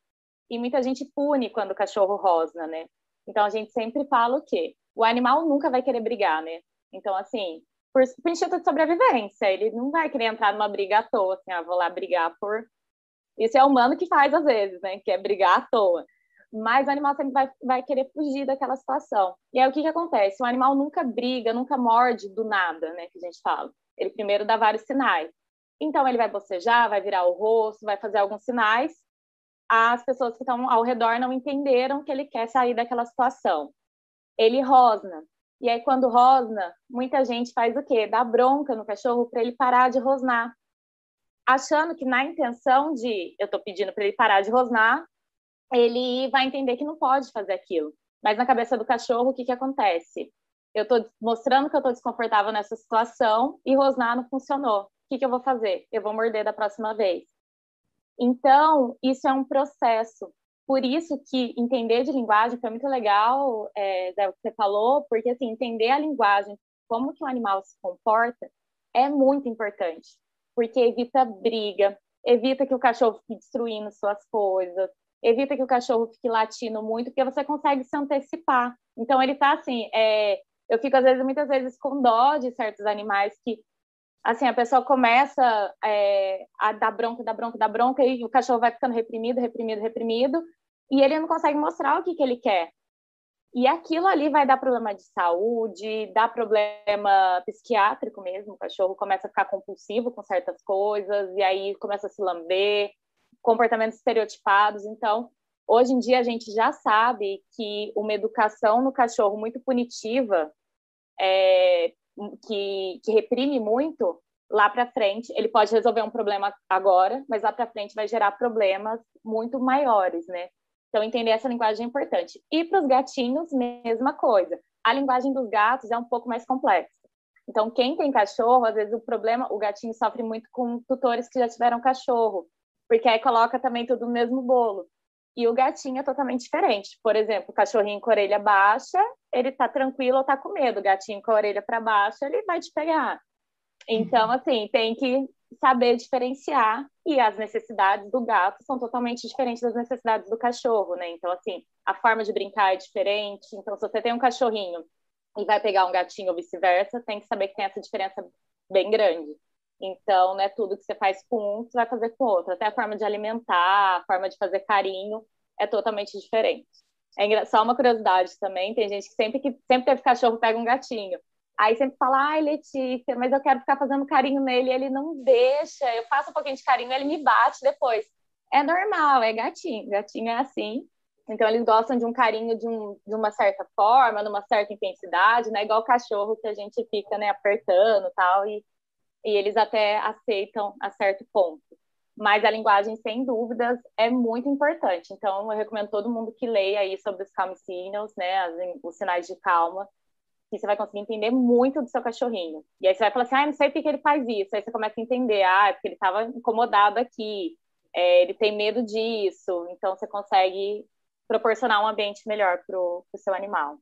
E muita gente pune quando o cachorro rosna, né? Então a gente sempre fala o quê? O animal nunca vai querer brigar, né? Então, assim, por, por instinto de sobrevivência. Ele não vai querer entrar numa briga à toa, assim, ah, vou lá brigar por. Isso é humano que faz às vezes, né? Que é brigar à toa. Mas o animal vai, vai querer fugir daquela situação. E aí o que, que acontece? O animal nunca briga, nunca morde do nada, né? Que a gente fala. Ele primeiro dá vários sinais. Então ele vai bocejar, vai virar o rosto, vai fazer alguns sinais. As pessoas que estão ao redor não entenderam que ele quer sair daquela situação. Ele rosna. E aí, quando rosna, muita gente faz o quê? Dá bronca no cachorro para ele parar de rosnar. Achando que na intenção de eu estou pedindo para ele parar de rosnar, ele vai entender que não pode fazer aquilo. Mas na cabeça do cachorro, o que, que acontece? Eu estou mostrando que eu estou desconfortável nessa situação e rosnar não funcionou. O que, que eu vou fazer? Eu vou morder da próxima vez. Então, isso é um processo por isso que entender de linguagem foi muito legal, é, o que você falou, porque assim, entender a linguagem, como que o animal se comporta, é muito importante, porque evita briga, evita que o cachorro fique destruindo suas coisas, evita que o cachorro fique latindo muito, porque você consegue se antecipar. Então ele tá assim, é, eu fico às vezes, muitas vezes com dó de certos animais que assim, a pessoa começa é, a dar bronca, dar bronca, dar bronca, e o cachorro vai ficando reprimido, reprimido, reprimido, e ele não consegue mostrar o que, que ele quer. E aquilo ali vai dar problema de saúde, dá problema psiquiátrico mesmo. O cachorro começa a ficar compulsivo com certas coisas, e aí começa a se lamber, comportamentos estereotipados. Então, hoje em dia, a gente já sabe que uma educação no cachorro muito punitiva, é, que, que reprime muito, lá para frente, ele pode resolver um problema agora, mas lá para frente vai gerar problemas muito maiores, né? Então, entender essa linguagem é importante. E para os gatinhos, mesma coisa. A linguagem dos gatos é um pouco mais complexa. Então, quem tem cachorro, às vezes o problema, o gatinho sofre muito com tutores que já tiveram cachorro, porque aí coloca também tudo no mesmo bolo. E o gatinho é totalmente diferente. Por exemplo, o cachorrinho com a orelha baixa, ele tá tranquilo ou tá com medo. O gatinho com a orelha para baixo, ele vai te pegar. Então, assim, tem que saber diferenciar e as necessidades do gato são totalmente diferentes das necessidades do cachorro, né? Então, assim, a forma de brincar é diferente. Então, se você tem um cachorrinho e vai pegar um gatinho ou vice-versa, tem que saber que tem essa diferença bem grande. Então, não é tudo que você faz com um você vai fazer com o outro. Até a forma de alimentar, a forma de fazer carinho é totalmente diferente. É só uma curiosidade também, tem gente que sempre que sempre teve cachorro pega um gatinho. Aí sempre fala, ai, Letícia, mas eu quero ficar fazendo carinho nele, ele não deixa, eu faço um pouquinho de carinho, ele me bate depois. É normal, é gatinho, gatinho é assim. Então eles gostam de um carinho de, um, de uma certa forma, numa certa intensidade, né? Igual o cachorro que a gente fica, né, apertando tal, e, e eles até aceitam a certo ponto. Mas a linguagem, sem dúvidas, é muito importante. Então, eu recomendo todo mundo que leia aí sobre os calm signals, né, os sinais de calma, que você vai conseguir entender muito do seu cachorrinho. E aí você vai falar assim, ah, não sei por que ele faz isso. Aí você começa a entender, ah, é porque ele estava incomodado aqui, é, ele tem medo disso. Então você consegue proporcionar um ambiente melhor para o seu animal.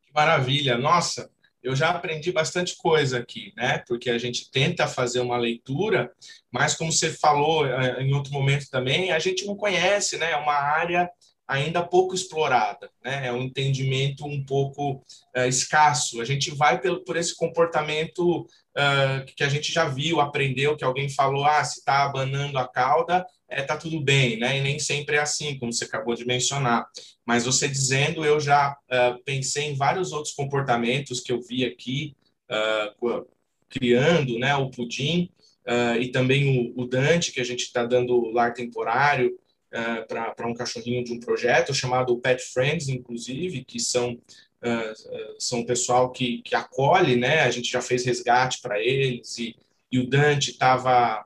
Que maravilha! Nossa, eu já aprendi bastante coisa aqui, né? Porque a gente tenta fazer uma leitura, mas como você falou é, em outro momento também, a gente não conhece, né? É uma área ainda pouco explorada, né? É um entendimento um pouco uh, escasso. A gente vai pelo, por esse comportamento uh, que a gente já viu, aprendeu, que alguém falou, ah, se está abanando a cauda, é, tá tudo bem, né? E nem sempre é assim, como você acabou de mencionar. Mas você dizendo, eu já uh, pensei em vários outros comportamentos que eu vi aqui, criando, né? O pudim, e também o, o Dante, que a gente está dando lar temporário, uh, para um cachorrinho de um projeto chamado Pet Friends, inclusive, que são uh, são pessoal que, que acolhe, né? A gente já fez resgate para eles e, e o Dante estava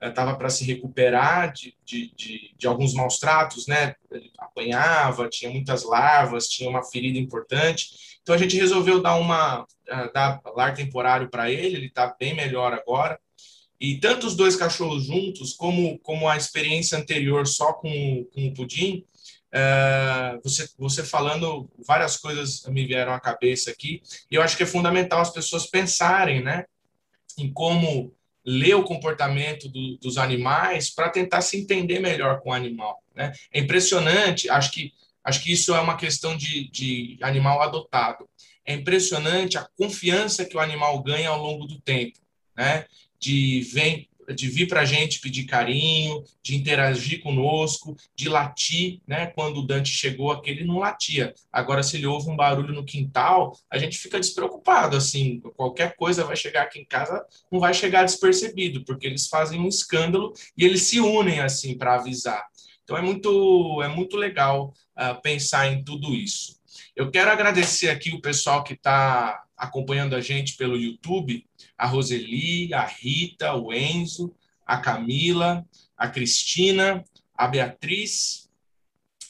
estava para se recuperar de, de, de, de, alguns maus tratos, né? Apanhava, tinha muitas larvas, tinha uma ferida importante. Então a gente resolveu dar uma dar lar temporário para ele. Ele está bem melhor agora. E tanto os dois cachorros juntos, como, como a experiência anterior só com, com o pudim, uh, você, você falando, várias coisas me vieram à cabeça aqui, e eu acho que é fundamental as pessoas pensarem né, em como ler o comportamento do, dos animais para tentar se entender melhor com o animal. Né? É impressionante, acho que, acho que isso é uma questão de, de animal adotado. É impressionante a confiança que o animal ganha ao longo do tempo. Né? de, vem, de vir para a gente pedir carinho, de interagir conosco, de latir, né? Quando o Dante chegou aqui, ele não latia. Agora, se ele ouve um barulho no quintal, a gente fica despreocupado, assim, qualquer coisa vai chegar aqui em casa, não vai chegar despercebido, porque eles fazem um escândalo e eles se unem, assim, para avisar. Então, é muito, é muito legal uh, pensar em tudo isso. Eu quero agradecer aqui o pessoal que está acompanhando a gente pelo YouTube, a Roseli, a Rita, o Enzo, a Camila, a Cristina, a Beatriz,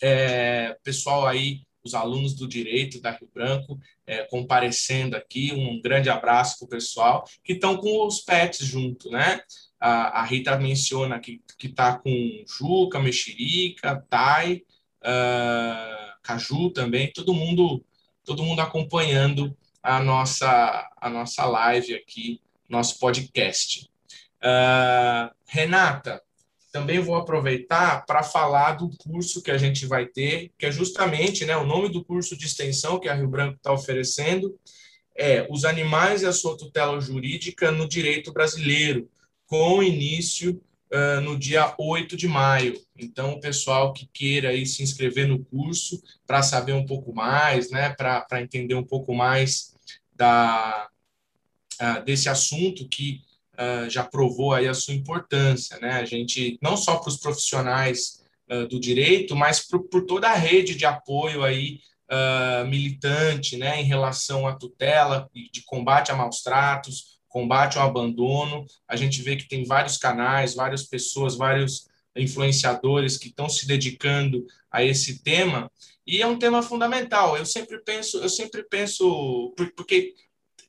é, pessoal aí, os alunos do Direito da Rio Branco, é, comparecendo aqui, um grande abraço para o pessoal, que estão com os pets junto, né? A, a Rita menciona que está com Juca, Mexerica, Tai, uh, Caju também, todo mundo, todo mundo acompanhando a nossa, a nossa live aqui, nosso podcast. Uh, Renata, também vou aproveitar para falar do curso que a gente vai ter, que é justamente né, o nome do curso de extensão que a Rio Branco está oferecendo, é Os Animais e a Sua Tutela Jurídica no Direito Brasileiro, com início uh, no dia 8 de maio. Então, o pessoal que queira aí se inscrever no curso para saber um pouco mais, né, para entender um pouco mais da, uh, desse assunto que uh, já provou aí a sua importância, né? A gente, não só para os profissionais do direito, mas por, por, toda a rede de apoio aí militante, né, em relação à tutela e de combate a maus tratos, combate ao abandono. A gente vê que tem vários canais, várias pessoas, vários influenciadores que estão se dedicando a esse tema e é um tema fundamental. Eu sempre penso, eu sempre penso porque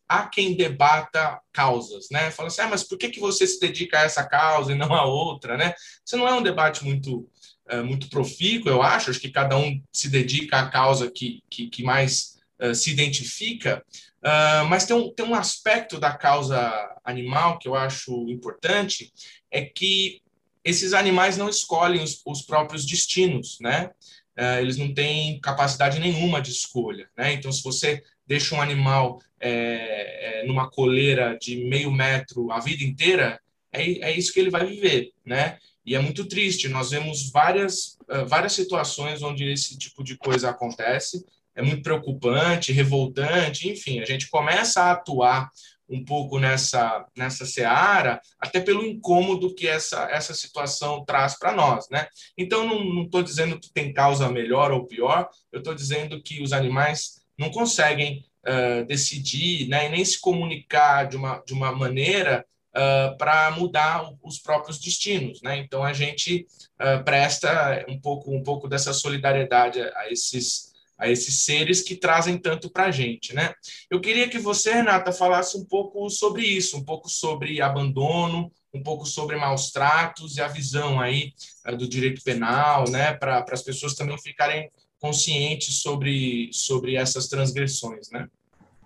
há quem debata causas, né? Fala assim, ah, mas por que que você se dedica a essa causa e não a outra, né? Isso não é um debate muito é, muito profícuo, eu acho. Acho que cada um se dedica à causa que que, que mais uh, se identifica. Uh, mas tem um, tem um aspecto da causa animal que eu acho importante, é que esses animais não escolhem os, os próprios destinos, né? Uh, eles não têm capacidade nenhuma de escolha, né? Então, se você deixa um animal é, é, numa coleira de meio metro a vida inteira, é, é isso que ele vai viver, né? E é muito triste. Nós vemos várias, uh, várias situações onde esse tipo de coisa acontece é muito preocupante, revoltante, enfim, a gente começa a atuar um pouco nessa, nessa seara, até pelo incômodo que essa, essa situação traz para nós, né? Então, não estou dizendo que tem causa melhor ou pior, eu estou dizendo que os animais não conseguem uh, decidir, né, e nem se comunicar de uma, de uma maneira uh, para mudar os próprios destinos, né? Então, a gente uh, presta um pouco, um pouco dessa solidariedade a esses a esses seres que trazem tanto para a gente, né? Eu queria que você, Renata, falasse um pouco sobre isso, um pouco sobre abandono, um pouco sobre maus tratos e a visão aí eh, do direito penal, né? Para as pessoas também ficarem conscientes sobre, sobre essas transgressões, né?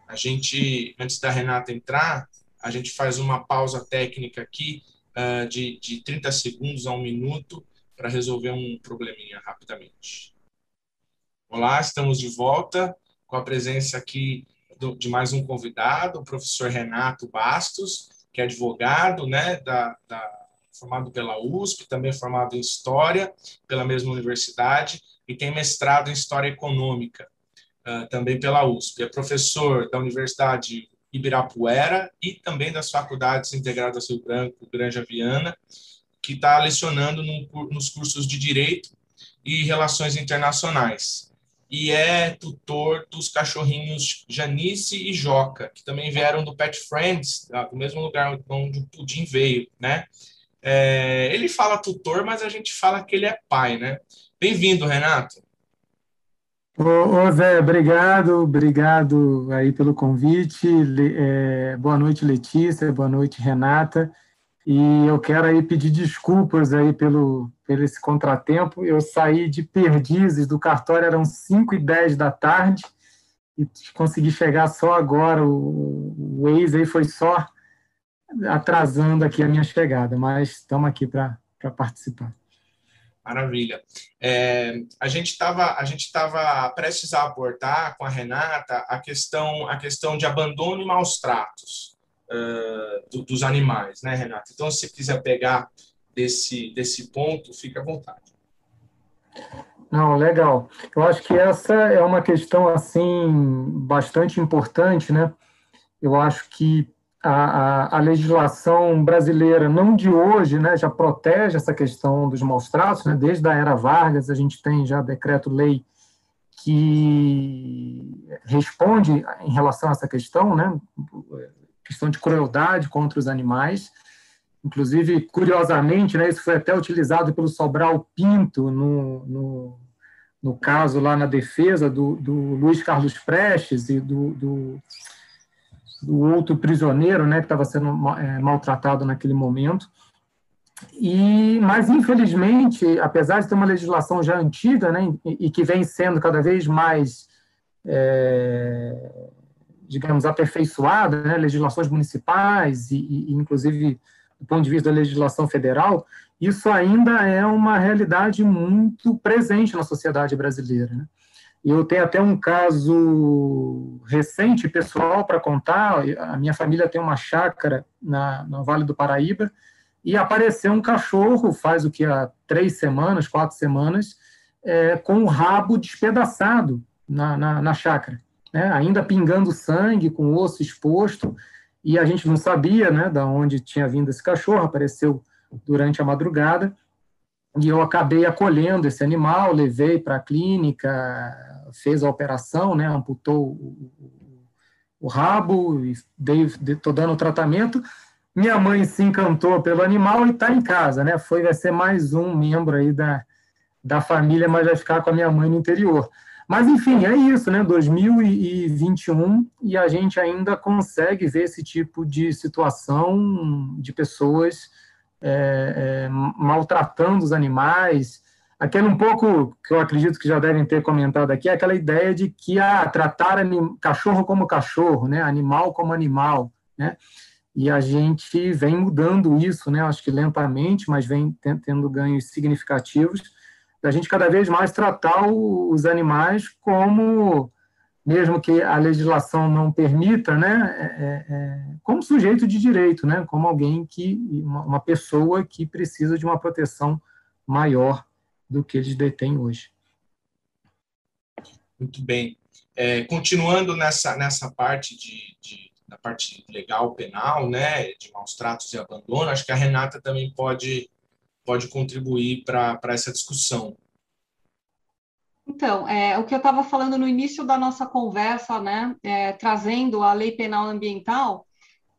A gente, antes da Renata entrar, a gente faz uma pausa técnica aqui uh, de, de 30 segundos a um minuto para resolver um probleminha rapidamente. Olá, estamos de volta com a presença aqui de mais um convidado, o professor Renato Bastos, que é advogado, né, da, da, formado pela USP, também formado em História pela mesma universidade e tem mestrado em História Econômica, uh, também pela USP. É professor da Universidade Ibirapuera e também das Faculdades Integradas Rio Branco, Granja Viana, que está lecionando no, nos cursos de Direito e Relações Internacionais. E é tutor dos cachorrinhos Janice e Joca, que também vieram do Pet Friends, tá? do mesmo lugar onde o Pudim veio, né? É, ele fala tutor, mas a gente fala que ele é pai, né? Bem-vindo, Renato. Ô, ô, Zé, obrigado, obrigado aí pelo convite. É, boa noite, Letícia, boa noite, Renata. E eu quero aí pedir desculpas aí pelo, pelo esse contratempo. Eu saí de Perdizes do cartório, eram 5 e 10 da tarde, e consegui chegar só agora. O, o ex aí foi só atrasando aqui a minha chegada, mas estamos aqui para participar. Maravilha. É, a gente estava a gente estava prestes a abordar com a Renata a questão a questão de abandono e maus tratos uh, do, dos animais, né, Renata? Então, se quiser pegar desse desse ponto, fica à vontade. Não, legal. Eu acho que essa é uma questão assim bastante importante, né? Eu acho que a, a, a, legislação brasileira, não de hoje, né, já protege essa questão dos maus tratos, né, desde a era Vargas a gente tem já decreto-lei que responde em relação a essa questão, né, questão de crueldade contra os animais, inclusive, curiosamente, né, isso foi até utilizado pelo Sobral Pinto no, no, no caso lá na defesa do, do Luiz Carlos Prestes e do, do do outro prisioneiro, né, que estava sendo é, maltratado naquele momento. E, mas infelizmente, apesar de ter uma legislação já antiga, né, e, e que vem sendo cada vez mais, é, digamos, aperfeiçoada, né, legislações municipais e, e, inclusive do ponto de vista da legislação federal, isso ainda é uma realidade muito presente na sociedade brasileira. Né? Eu tenho até um caso recente, pessoal, para contar. A minha família tem uma chácara na, no Vale do Paraíba e apareceu um cachorro, faz o que, há três semanas, quatro semanas, é, com o rabo despedaçado na, na, na chácara, né? ainda pingando sangue, com osso exposto, e a gente não sabia né, de onde tinha vindo esse cachorro, apareceu durante a madrugada, e eu acabei acolhendo esse animal, levei para a clínica, fez a operação, né, amputou o, o rabo, estou dando o tratamento. Minha mãe se encantou pelo animal e está em casa, né? Foi, vai ser mais um membro aí da, da família, mas vai ficar com a minha mãe no interior. Mas, enfim, é isso, né? 2021 e a gente ainda consegue ver esse tipo de situação de pessoas é, é, maltratando os animais, Aquele um pouco que eu acredito que já devem ter comentado aqui, é aquela ideia de que ah, tratar cachorro como cachorro, né? animal como animal. Né? E a gente vem mudando isso, né? acho que lentamente, mas vem tendo ganhos significativos, da gente cada vez mais tratar os animais como, mesmo que a legislação não permita, né? É, é, é como sujeito de direito, né? como alguém que, uma, pessoa que precisa de uma proteção maior do que eles detêm hoje. Muito bem. É, continuando nessa, nessa parte de, de, na parte legal, penal, né, de maus tratos e abandono, acho que a Renata também pode, pode contribuir para essa discussão. Então, é, o que eu estava falando no início da nossa conversa, né, é, trazendo a lei penal ambiental,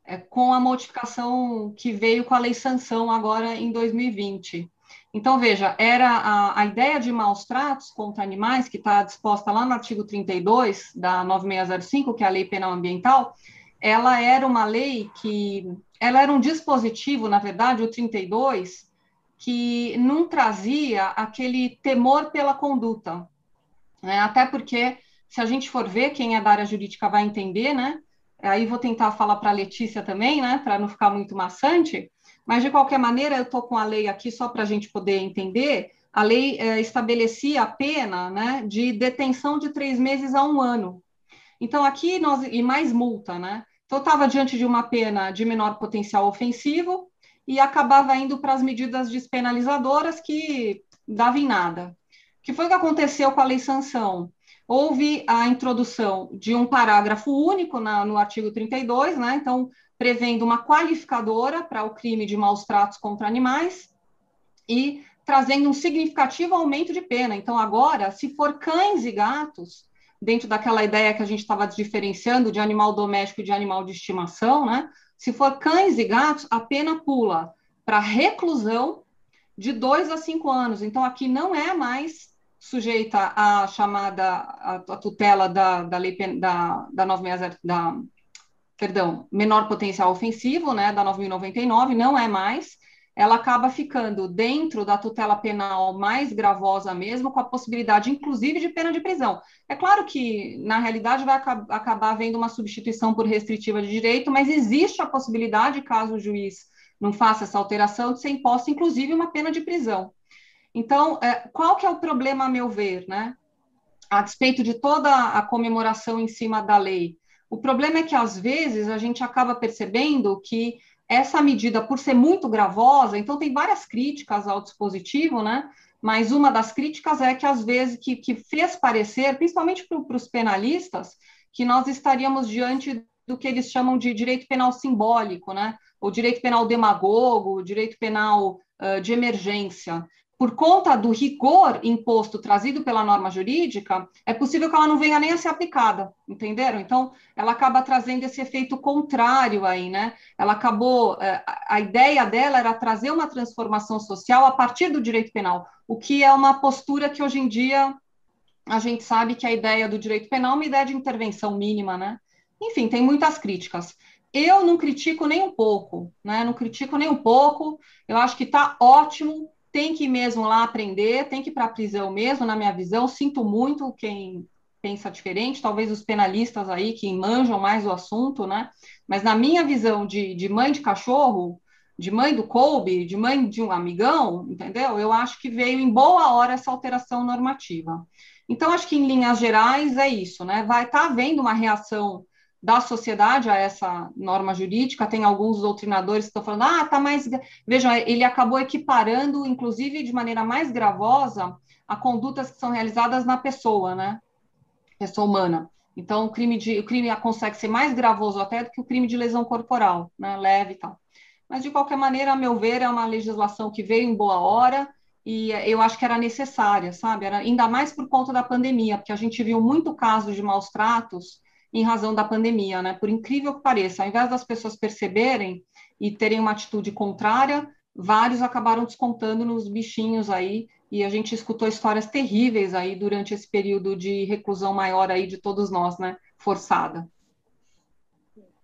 é, com a modificação que veio com a lei sanção agora em 2020. Então, veja, era a, a ideia de maus tratos contra animais, que está disposta lá no artigo 32 da 9605, que é a Lei Penal Ambiental, ela era uma lei que, ela era um dispositivo, na verdade, o 32, que não trazia aquele temor pela conduta, né? até porque, se a gente for ver, quem é da área jurídica vai entender, né? Aí vou tentar falar para a Letícia também, né, para não ficar muito maçante, mas, de qualquer maneira, eu estou com a lei aqui só para a gente poder entender. a lei é, estabelecia a pena né, de detenção de três meses a um ano. Então, aqui nós. e mais multa, né? Então, estava diante de uma pena de menor potencial ofensivo e acabava indo para as medidas despenalizadoras que davam em nada. O que foi que aconteceu com a lei sanção? Houve a introdução de um parágrafo único na, no artigo 32, né? Então, prevendo uma qualificadora para o crime de maus tratos contra animais e trazendo um significativo aumento de pena. Então, agora, se for cães e gatos, dentro daquela ideia que a gente estava diferenciando de animal doméstico e de animal de estimação, né? Se for cães e gatos, a pena pula para reclusão de dois a cinco anos. Então, aqui não é mais sujeita à chamada a tutela da, da lei da, da 960, da, perdão, menor potencial ofensivo, né, da 9099, não é mais ela acaba ficando dentro da tutela penal mais gravosa mesmo, com a possibilidade, inclusive, de pena de prisão. É claro que, na realidade, vai acabar havendo uma substituição por restritiva de direito, mas existe a possibilidade, caso o juiz não faça essa alteração, de ser imposta, inclusive, uma pena de prisão. Então, é, qual que é o problema, a meu ver, né? A despeito de toda a comemoração em cima da lei, o problema é que, às vezes, a gente acaba percebendo que essa medida, por ser muito gravosa, então tem várias críticas ao dispositivo, né? Mas uma das críticas é que, às vezes, que, que fez parecer, principalmente para os penalistas, que nós estaríamos diante do que eles chamam de direito penal simbólico, né? Ou direito penal demagogo, direito penal uh, de emergência por conta do rigor imposto trazido pela norma jurídica, é possível que ela não venha nem a ser aplicada, entenderam? Então, ela acaba trazendo esse efeito contrário aí, né? Ela acabou, é, a ideia dela era trazer uma transformação social a partir do direito penal, o que é uma postura que hoje em dia a gente sabe que a ideia do direito penal é uma ideia de intervenção mínima, né? Enfim, tem muitas críticas. Eu não critico nem um pouco, né? Não critico nem um pouco. Eu acho que está ótimo tem que ir mesmo lá aprender, tem que ir para a prisão mesmo, na minha visão. Sinto muito quem pensa diferente, talvez os penalistas aí que manjam mais o assunto, né? Mas na minha visão de, de mãe de cachorro, de mãe do Colby, de mãe de um amigão, entendeu? Eu acho que veio em boa hora essa alteração normativa. Então, acho que em linhas gerais é isso, né? Vai estar tá havendo uma reação da sociedade a essa norma jurídica. Tem alguns doutrinadores que estão falando, ah, tá mais. Vejam, ele acabou equiparando, inclusive de maneira mais gravosa, a condutas que são realizadas na pessoa, né? Pessoa humana. Então, o crime, de, o crime consegue ser mais gravoso até do que o crime de lesão corporal, né? Leve e tal. Mas, de qualquer maneira, a meu ver, é uma legislação que veio em boa hora e eu acho que era necessária, sabe? Era, ainda mais por conta da pandemia, porque a gente viu muito casos de maus tratos em razão da pandemia, né? Por incrível que pareça, ao invés das pessoas perceberem e terem uma atitude contrária, vários acabaram descontando nos bichinhos aí, e a gente escutou histórias terríveis aí durante esse período de reclusão maior aí de todos nós, né? Forçada.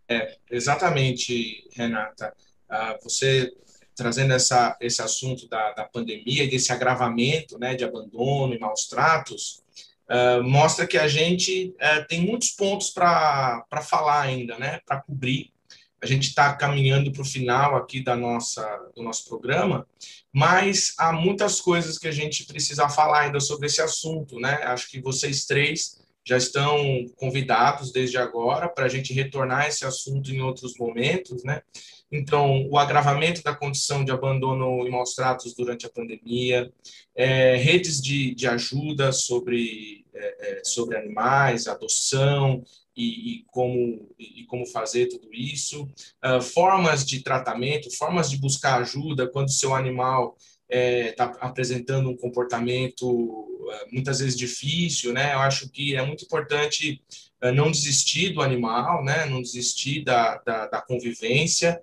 É, exatamente, Renata. Uh, você trazendo essa, esse assunto da, da pandemia e desse agravamento né, de abandono e maus tratos, uh, mostra que a gente uh, tem muitos pontos para falar ainda, né, para cobrir. A gente está caminhando para o final aqui da nossa, do nosso programa, mas há muitas coisas que a gente precisa falar ainda sobre esse assunto, né? Acho que vocês três já estão convidados desde agora para a gente retornar esse assunto em outros momentos, né? Então, o agravamento da condição de abandono e maus tratos durante a pandemia, é, redes de, de ajuda sobre, é, é sobre animais, adoção e, e, como, e como fazer tudo isso, uh, formas de tratamento, formas de buscar ajuda quando seu animal está é, apresentando um comportamento uh, muitas vezes difícil, né? Eu acho que é muito importante uh, não desistir do animal, né? Não desistir da, da, da convivência,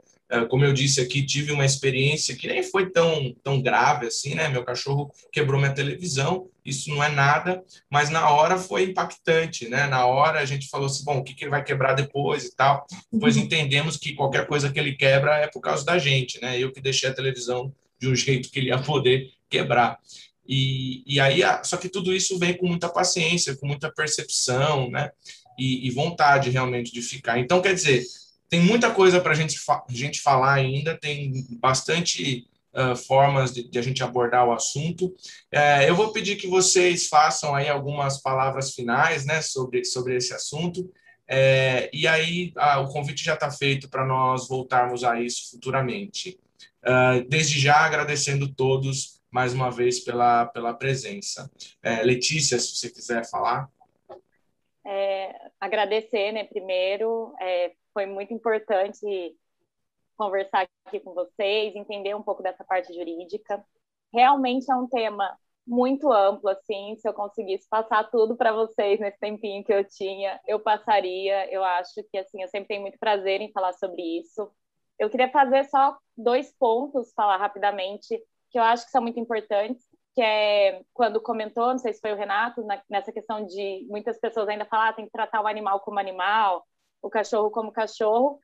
como eu disse aqui, tive uma experiência que nem foi tão, tão grave assim, né? Meu cachorro quebrou minha televisão, isso não é nada, mas na hora foi impactante, né? Na hora a gente falou assim, bom, o que, que ele vai quebrar depois e tal. Depois uhum. entendemos que qualquer coisa que ele quebra é por causa da gente, né? Eu que deixei a televisão de um jeito que ele ia poder quebrar. E, e aí, só que tudo isso vem com muita paciência, com muita percepção, né? E, e vontade realmente de ficar. Então, quer dizer, tem muita coisa para gente, gente falar ainda, tem bastante uh, formas de, de, a gente abordar o assunto. Uh, eu vou pedir que vocês façam aí algumas palavras finais né, sobre, sobre esse assunto. É, e aí o convite já está feito para nós voltarmos a isso futuramente. Desde já agradecendo todos mais uma vez pela, pela presença. É, Letícia, se você quiser falar. É, agradecer, né, primeiro, é, foi muito importante conversar aqui com vocês, entender um pouco dessa parte jurídica. Realmente é um tema muito amplo, assim, se eu conseguisse passar tudo para vocês nesse tempinho que eu tinha, eu passaria. Eu acho que, assim, eu sempre tenho muito prazer em falar sobre isso. Eu queria fazer só dois pontos, falar rapidamente, que eu acho que são muito importantes, que é quando comentou, não sei se foi o Renato, na, nessa questão de muitas pessoas ainda falar, ah, tem que tratar o animal como animal, o cachorro como cachorro,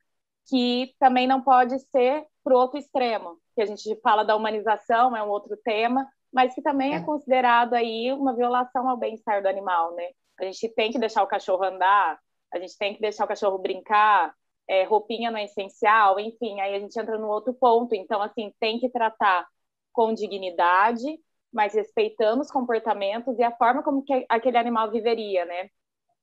que também não pode ser para o outro extremo, que a gente fala da humanização, é um outro tema, mas que também é, é considerado aí uma violação ao bem-estar do animal, né? A gente tem que deixar o cachorro andar, a gente tem que deixar o cachorro brincar, é, roupinha não é essencial, enfim, aí a gente entra no outro ponto. Então, assim, tem que tratar com dignidade, mas respeitando os comportamentos e a forma como que aquele animal viveria, né?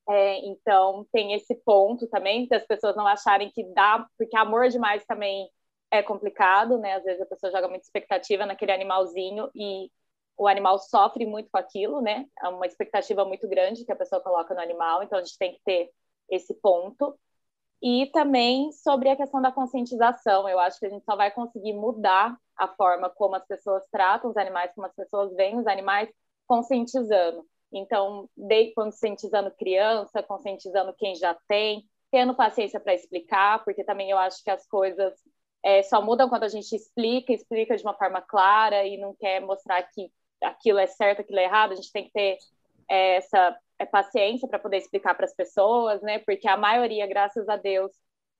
É, então, tem esse ponto também, das pessoas não acharem que dá, porque amor demais também é complicado, né? Às vezes a pessoa joga muita expectativa naquele animalzinho e o animal sofre muito com aquilo, né? É uma expectativa muito grande que a pessoa coloca no animal, então a gente tem que ter esse ponto. E também sobre a questão da conscientização, eu acho que a gente só vai conseguir mudar a forma como as pessoas tratam os animais, como as pessoas veem os animais, conscientizando. Então, de, conscientizando criança, conscientizando quem já tem, tendo paciência para explicar, porque também eu acho que as coisas é, só mudam quando a gente explica, explica de uma forma clara e não quer mostrar que aquilo é certo, aquilo é errado, a gente tem que ter é, essa é, paciência para poder explicar para as pessoas, né? Porque a maioria, graças a Deus,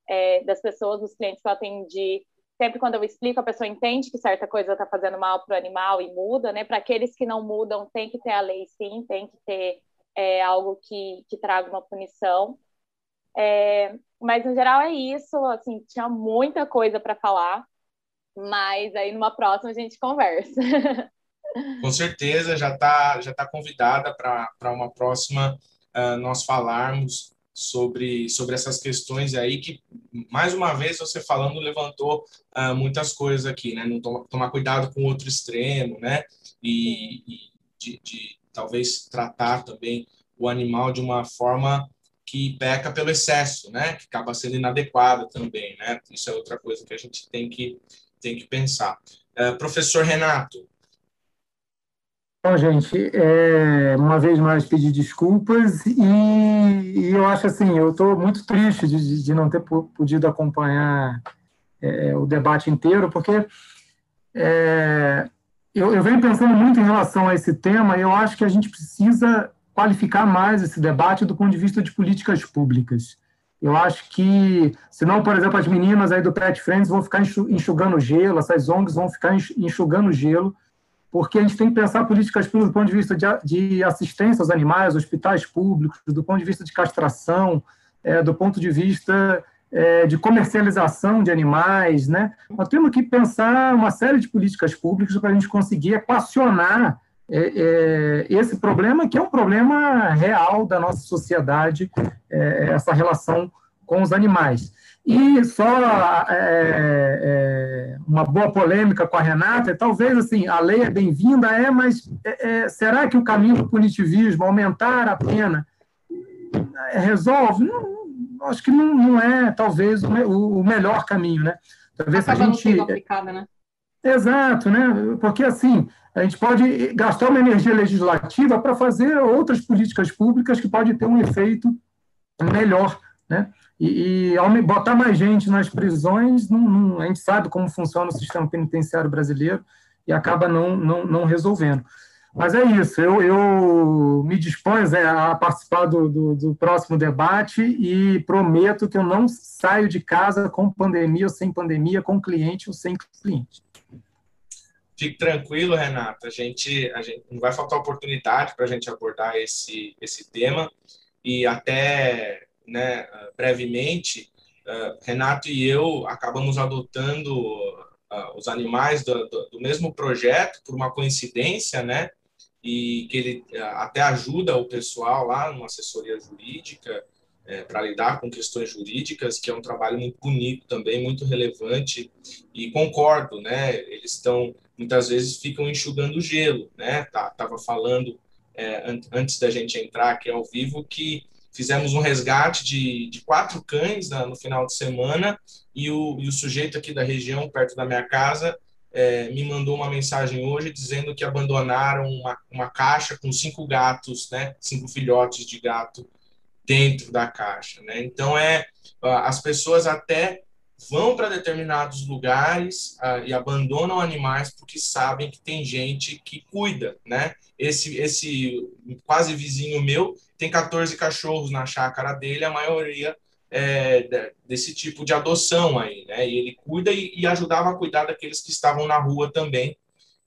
é, das pessoas, dos clientes que eu atendi, sempre quando eu explico, a pessoa entende que certa coisa está fazendo mal para o animal e muda, né? Para aqueles que não mudam, tem que ter a lei sim, tem que ter é, algo que, que traga uma punição. É, mas, no geral, é isso. Assim, tinha muita coisa para falar, mas aí numa próxima a gente conversa. Com certeza, já está já tá convidada para uma próxima uh, nós falarmos sobre, sobre essas questões aí que, mais uma vez, você falando, levantou uh, muitas coisas aqui, né? Não toma, tomar cuidado com o outro extremo, né? E, e de, de talvez tratar também o animal de uma forma que peca pelo excesso, né? Que acaba sendo inadequada também, né? Isso é outra coisa que a gente tem que, tem que pensar. Uh, professor Renato, Bom, gente, é, uma vez mais pedir desculpas e, e eu acho assim, eu estou muito triste de, de, não ter podido acompanhar é, o debate inteiro, porque é, eu, eu venho pensando muito em relação a esse tema e eu acho que a gente precisa qualificar mais esse debate do ponto de vista de políticas públicas. Eu acho que, senão, por exemplo, as meninas aí do Pet Friends vão ficar enxugando gelo, essas ONGs vão ficar enxugando gelo, porque a gente tem que pensar políticas públicas do ponto de vista de, de assistência aos animais, hospitais públicos, do ponto de vista de castração, é, do ponto de vista é, de comercialização de animais, né? Nós temos que pensar uma série de políticas públicas para a gente conseguir equacionar é, é, esse problema, que é um problema real da nossa sociedade, é, essa relação com os animais. E só é, é, uma boa polêmica com a Renata, talvez assim, a lei é bem-vinda, é, mas é, é, será que o caminho do punitivismo, aumentar a pena, é, resolve? Não, acho que não, não é, talvez, o, o, melhor caminho, né? Talvez Acaba a gente... aplicada, né? Exato, né? Porque assim, a gente pode gastar uma energia legislativa para fazer outras políticas públicas que podem ter um efeito melhor, né? E, e botar mais gente nas prisões, não, não, a gente sabe como funciona o sistema penitenciário brasileiro e acaba não, não, não resolvendo. Mas é isso, eu, eu me disponho é, a participar do, do, do, próximo debate e prometo que eu não saio de casa com pandemia ou sem pandemia, com cliente ou sem cliente. Fique tranquilo, Renata, a gente, a gente não vai faltar oportunidade para a gente abordar esse, esse tema e até né, brevemente, uh, Renato e eu acabamos adotando uh, os animais do, do, do, mesmo projeto, por uma coincidência, né? E que ele uh, até ajuda o pessoal lá numa assessoria jurídica para lidar com questões jurídicas, que é um trabalho muito bonito também, muito relevante. E concordo, né? Eles estão muitas vezes ficam enxugando gelo, né? Tá, tava falando an antes da gente entrar aqui ao vivo que fizemos um resgate de, de quatro cães na, no final de semana e o, e o sujeito aqui da região, perto da minha casa, é, me mandou uma mensagem hoje dizendo que abandonaram uma, uma caixa com cinco gatos, né, cinco filhotes de gato dentro da caixa, né? Então é as pessoas até vão para determinados lugares uh, e abandonam animais porque sabem que tem gente que cuida, né? Esse, esse quase vizinho meu tem 14 cachorros na chácara dele, a maioria é, desse tipo de adoção aí, né? E ele cuida e, e ajudava a cuidar daqueles que estavam na rua também,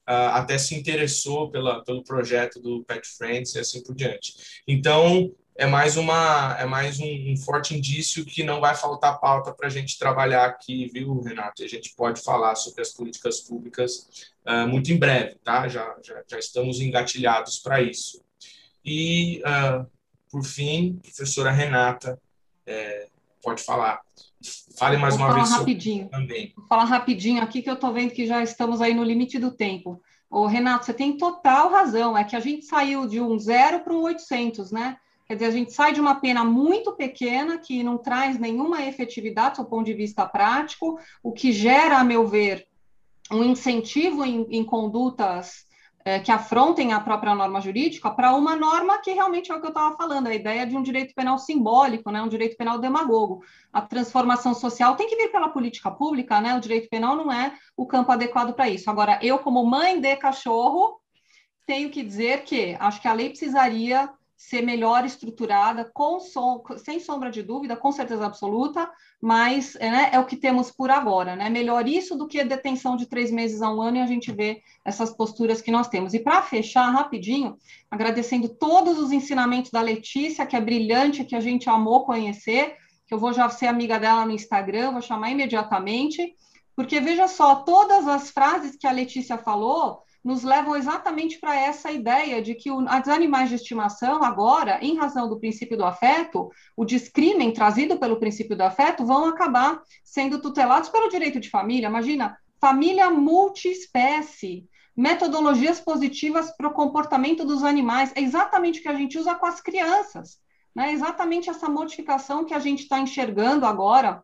uh, até se interessou pela, pelo projeto do Pet Friends e assim por diante. Então, é mais uma é mais um, um, forte indício que não vai faltar pauta para a gente trabalhar aqui, viu, Renato? E a gente pode falar sobre as políticas públicas uh, muito em breve, tá? Já, já, já estamos engatilhados para isso. E, uh, por fim, professora Renata, é, pode falar. Fale mais Vou uma vez rapidinho. também. Vou falar rapidinho aqui, que eu estou vendo que já estamos aí no limite do tempo. Ô, Renato, você tem total razão. É que a gente saiu de um zero para um 800, né? Quer dizer, a gente sai de uma pena muito pequena, que não traz nenhuma efetividade do ponto de vista prático, o que gera, a meu ver, um incentivo em, em condutas é, que afrontem a própria norma jurídica para uma norma que realmente é o que eu estava falando, a ideia de um direito penal simbólico, né, um direito penal demagogo. A transformação social tem que vir pela política pública, né? O direito penal não é o campo adequado para isso. Agora, eu, como mãe de cachorro, tenho que dizer que acho que a lei precisaria ser melhor estruturada, com som, sem sombra de dúvida, com certeza absoluta, mas né, é o que temos por agora, né? Melhor isso do que detenção de três meses a um ano e a gente vê essas posturas que nós temos. E para fechar rapidinho, agradecendo todos os ensinamentos da Letícia, que é brilhante, que a gente amou conhecer, que eu vou já ser amiga dela no Instagram, vou chamar imediatamente, porque veja só, todas as frases que a Letícia falou nos levam exatamente para essa ideia de que os animais de estimação, agora, em razão do princípio do afeto, o discrimen trazido pelo princípio do afeto, vão acabar sendo tutelados pelo direito de família. Imagina, família multiespécie, metodologias positivas para o comportamento dos animais, é exatamente o que a gente usa com as crianças. Né? É exatamente essa modificação que a gente está enxergando agora,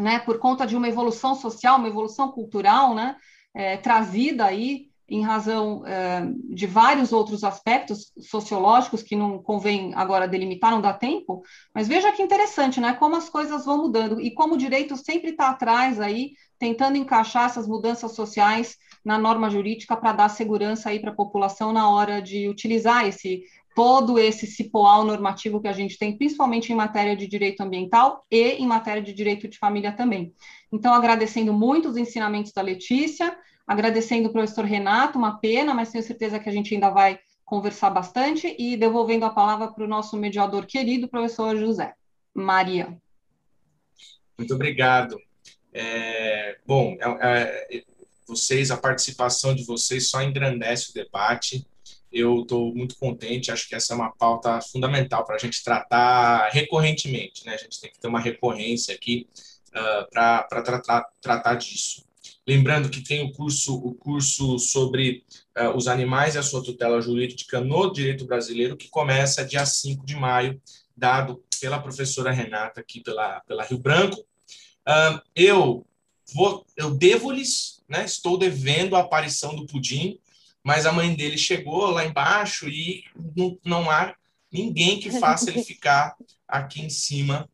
né, por conta de uma evolução social, uma evolução cultural, né, é, trazida aí em razão uh, de vários outros aspectos sociológicos que não convém agora delimitar, não dá tempo, mas veja que interessante, né? Como as coisas vão mudando e como o direito sempre está atrás aí, tentando encaixar essas mudanças sociais na norma jurídica para dar segurança aí para a população na hora de utilizar esse todo esse cipoal normativo que a gente tem, principalmente em matéria de direito ambiental e em matéria de direito de família também. Então, agradecendo muito os ensinamentos da Letícia, agradecendo o professor Renato, uma pena, mas tenho certeza que a gente ainda vai conversar bastante, e devolvendo a palavra para o nosso mediador querido, professor José. Maria. Muito obrigado. É, bom, é, é, vocês, a participação de vocês só engrandece o debate. Eu estou muito contente, acho que essa é uma pauta fundamental para a gente tratar recorrentemente, né? A gente tem que ter uma recorrência aqui uh, ah, para tratar, tratar disso. Lembrando que tem o curso, o curso sobre uh, os animais e a sua tutela jurídica no direito brasileiro, que começa dia 5 de maio, dado pela professora Renata aqui pela, pela Rio Branco. Uh, eu vou, eu devo-lhes, né, estou devendo a aparição do pudim, mas a mãe dele chegou lá embaixo e não, não há ninguém que faça ele ficar aqui em cima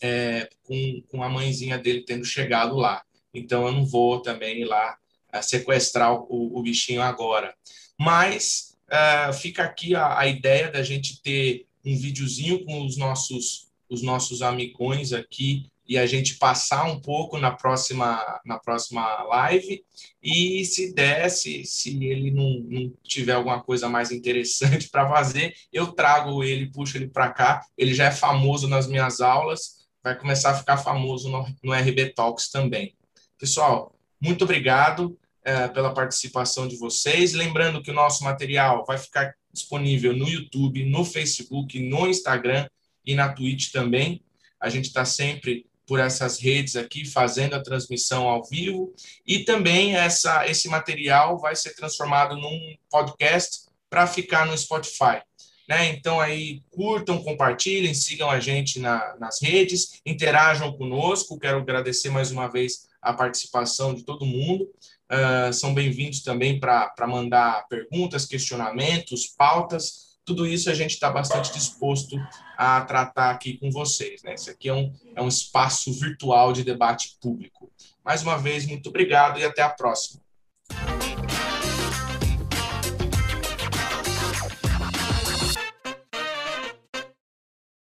é, com, com a mãezinha dele tendo chegado lá então eu não vou também ir lá uh, sequestrar o, o, bichinho agora. Mas uh, fica aqui a, a, ideia da gente ter um videozinho com os nossos, os nossos amigões aqui e a gente passar um pouco na próxima, na próxima live. E se der, se, se ele não, não tiver alguma coisa mais interessante para fazer, eu trago ele, puxo ele para cá. Ele já é famoso nas minhas aulas, vai começar a ficar famoso no, no RB Talks também. Pessoal, Muito obrigado é, pela participação de vocês. Lembrando que o nosso material vai ficar disponível no YouTube, no Facebook, no Instagram e na Twitch também. A gente está sempre por essas redes aqui fazendo a transmissão ao vivo e também essa esse material vai ser transformado num podcast para ficar no Spotify. Né? Então aí curtam, compartilhem, sigam a gente na, nas redes, interajam conosco. Quero agradecer mais uma vez a participação de todo mundo. Uh, são bem-vindos também para mandar perguntas, questionamentos, pautas. Tudo isso a gente está bastante disposto a tratar aqui com vocês. Né? Esse aqui é um, é um espaço virtual de debate público. Mais uma vez, muito obrigado e até a próxima.